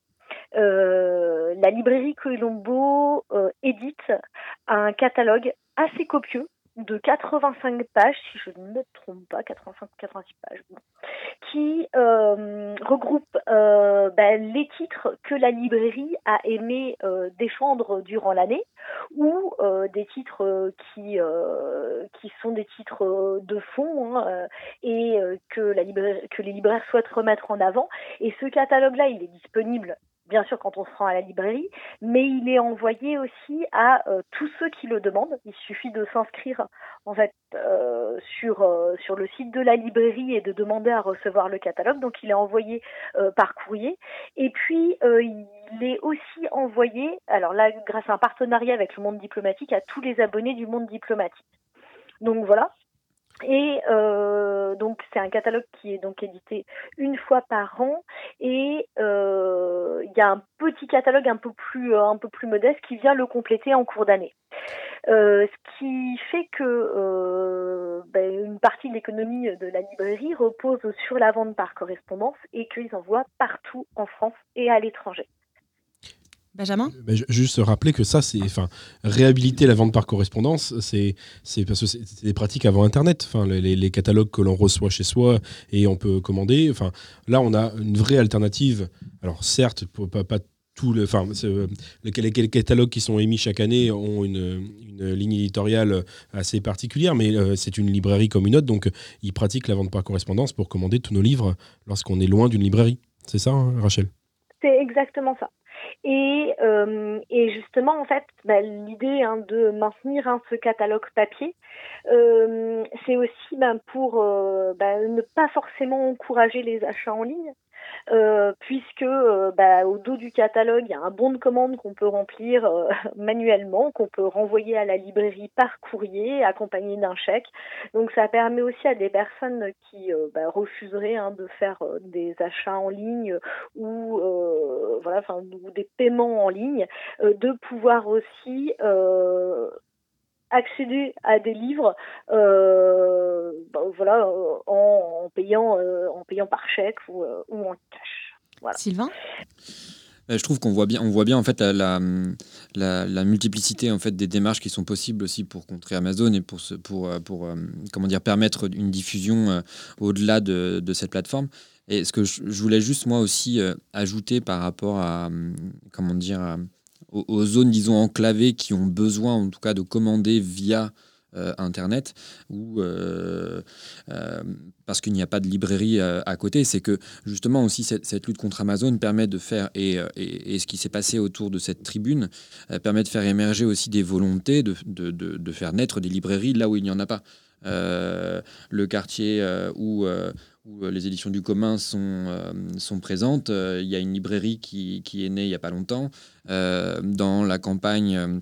C: la librairie Colombo édite un catalogue assez copieux de 85 pages, si je ne me trompe pas, 85-86 pages, qui euh, regroupe euh, ben, les titres que la librairie a aimé euh, défendre durant l'année, ou des titres qui qui sont des titres de fond hein, et que la que les libraires souhaitent remettre en avant. Et ce catalogue-là, il est disponible bien sûr quand on se rend à la librairie, mais il est envoyé aussi à euh, tous ceux qui le demandent. Il suffit de s'inscrire en fait euh, sur euh, sur le site de la librairie et de demander à recevoir le catalogue. Donc il est envoyé par courrier. Et puis il est aussi envoyé, alors là grâce à un partenariat avec le monde diplomatique, à tous les abonnés du monde diplomatique. Donc voilà, et euh, donc c'est un catalogue qui est donc édité une fois par an et euh, il y a un petit catalogue un peu plus euh, un peu plus modeste qui vient le compléter en cours d'année. ce qui fait que ben, une partie de l'économie de la librairie repose sur la vente par correspondance et qu'ils envoient partout en France et à l'étranger.
B: Benjamin
E: Juste rappeler que ça, c'est enfin réhabiliter la vente par correspondance, c'est parce que c'est des pratiques avant Internet. Enfin, les, catalogues que l'on reçoit chez soi et on peut commander. Enfin, là, on a une vraie alternative. Alors, certes, pas, pas tout le, enfin, les, les, catalogues qui sont émis chaque année ont une, une ligne éditoriale assez particulière, mais euh, c'est une librairie comme une autre, donc ils pratiquent la vente par correspondance pour commander tous nos livres lorsqu'on est loin d'une librairie. C'est ça, hein, Rachel?
C: C'est exactement ça. Et, euh, justement, en fait, bah, l'idée hein, de maintenir hein, ce catalogue papier, euh, c'est aussi bah, pour euh, bah, ne pas forcément encourager les achats en ligne, euh, puisque euh, bah, au dos du catalogue, il y a un bon de commande qu'on peut remplir euh, manuellement, qu'on peut renvoyer à la librairie par courrier, accompagné d'un chèque. Donc ça permet aussi à des personnes qui bah, refuseraient hein, de faire des achats en ligne ou voilà, enfin des paiements en ligne, de pouvoir aussi accéder à des livres voilà, en, payant, euh, en payant par chèque ou, euh, ou en cash.
B: Sylvain?
A: Je trouve qu'on voit bien, on voit bien en fait la, la, multiplicité en fait des démarches qui sont possibles aussi pour contrer Amazon et pour, pour, pour, comment dire permettre une diffusion au-delà de, de, cette plateforme. Et ce que je, voulais juste moi aussi ajouter par rapport à comment dire aux, zones disons enclavées qui ont besoin en tout cas de commander via euh, Internet ou euh, euh, parce qu'il n'y a pas de librairie à côté, c'est que justement aussi cette, lutte contre Amazon permet de faire, et, ce qui s'est passé autour de cette tribune, permet de faire émerger aussi des volontés de, faire naître des librairies là où il n'y en a pas. le quartier où, les éditions du commun sont, présentes, il y a une librairie qui, qui est née il n'y a pas longtemps. dans la campagne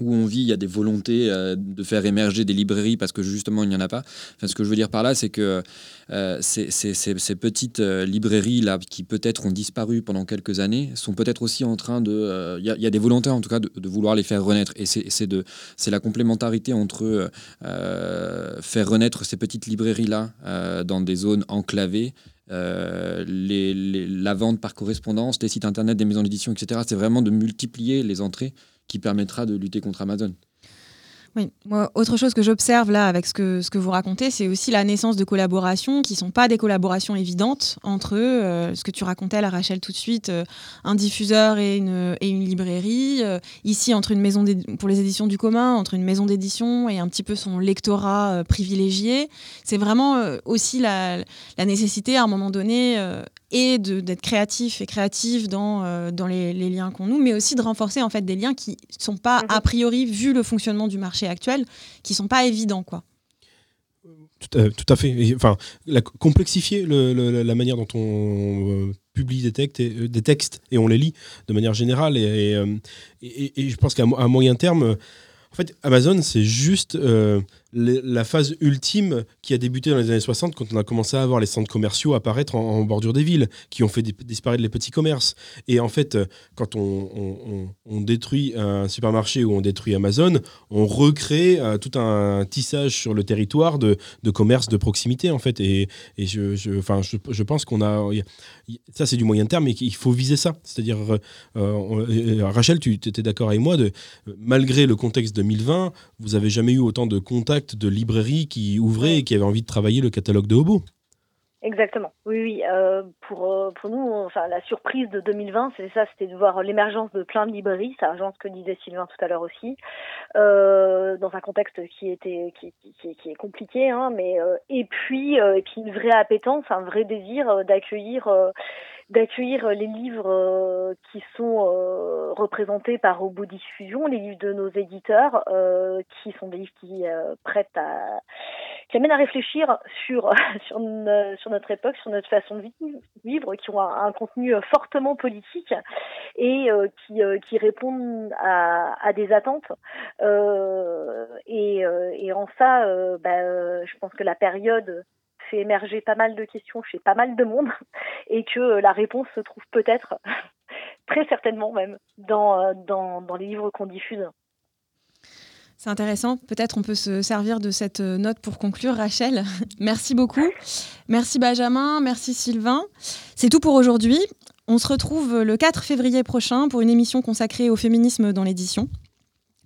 A: où on vit, il y a des volontés euh, de faire émerger des librairies parce que justement il n'y en a pas. Enfin, ce que je veux dire par là, c'est que euh, ces, petites euh, librairies là qui peut-être ont disparu pendant quelques années sont peut-être aussi en train de. Il y, a des volontés en tout cas de, vouloir les faire renaître. Et c'est la complémentarité entre faire renaître ces petites librairies là dans des zones enclavées. Les, la vente par correspondance, les sites internet des maisons d'édition, etc. C'est vraiment de multiplier les entrées qui permettra de lutter contre Amazon.
B: Oui, Moi, autre chose que j'observe là avec ce que, ce que vous racontez, c'est aussi la naissance de collaborations qui ne sont pas des collaborations évidentes entre. Euh, ce que tu racontais là, Rachel, tout de suite, euh, un diffuseur et une, et une librairie. Euh, ici, entre une maison pour les éditions du commun, entre une maison d'édition et un petit peu son lectorat privilégié. C'est vraiment aussi la, la, nécessité à un moment donné et d'être créatif et créative dans, euh, dans les, liens qu'on noue, mais aussi de renforcer en fait des liens qui sont pas mhm. a priori vu le fonctionnement du marché actuel, qui sont pas évidents quoi.
E: Tout à, fait. Enfin, la, complexifier la manière dont on euh, publie des textes, et, euh, des textes et on les lit de manière générale. Et, et, je pense qu'à moyen terme, en fait, Amazon, c'est juste la phase ultime qui a débuté dans les années 60 quand on a commencé à avoir les centres commerciaux apparaître en, bordure des villes, qui ont fait disparaître les petits commerces. Et en fait, quand on, détruit un supermarché ou on détruit Amazon, on recrée euh, tout un tissage sur le territoire de, de commerce de proximité, en fait. Et, je, pense qu'on a... Ça, c'est du moyen terme, mais qu'il faut viser ça. C'est-à-dire, euh, Rachel, tu étais d'accord avec moi, de, malgré le contexte 2020, vous n'avez jamais eu autant de contacts de librairies qui ouvraient et qui avaient envie de travailler le catalogue de Hobo.
C: Exactement. Oui, oui. Euh, pour, euh, pour nous, enfin, la surprise de 2020, c'est ça, c'était de voir l'émergence de plein de librairies. Ça rejoint ce que disait Sylvain tout à l'heure aussi, euh, dans un contexte qui était qui, qui, qui est compliqué, hein, mais et puis et puis une vraie appétence, un vrai désir d'accueillir d'accueillir les livres qui sont représentés par Hobo Diffusion, les livres de nos éditeurs, qui sont des livres qui prêtent à qui amènent à réfléchir sur sur, sur notre époque, sur notre façon de vivre, qui ont un, contenu fortement politique et qui, qui répondent à, à des attentes. et, et en ça, bah, je pense que la période fait émerger pas mal de questions chez pas mal de monde et que la réponse se trouve peut-être, très certainement même, dans, dans, dans les livres qu'on diffuse.
B: C'est intéressant. Peut-être on peut se servir de cette note pour conclure. Rachel, merci beaucoup. Merci Benjamin, merci Sylvain. C'est tout pour aujourd'hui. On se retrouve le 4 février prochain pour une émission consacrée au féminisme dans l'édition.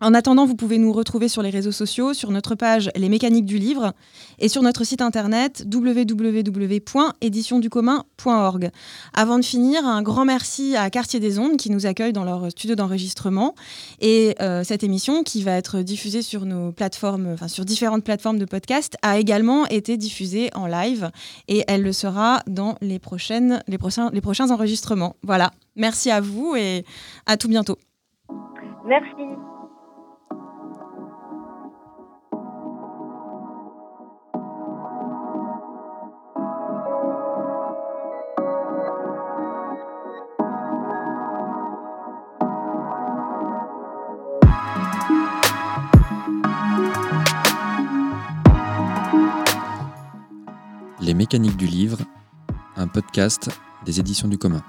B: En attendant, vous pouvez nous retrouver sur les réseaux sociaux, sur notre page Les mécaniques du livre et sur notre site internet www.éditionducommun.org. Avant de finir, un grand merci à Quartier des Ondes qui nous accueille dans leur studio d'enregistrement et euh, cette émission qui va être diffusée sur nos plateformes, sur différentes plateformes de podcast, a également été diffusée en live et elle le sera dans les prochains, les prochains enregistrements. Voilà. Merci à vous et à tout bientôt.
C: Merci.
A: Les mécaniques du livre, un podcast des éditions du commun.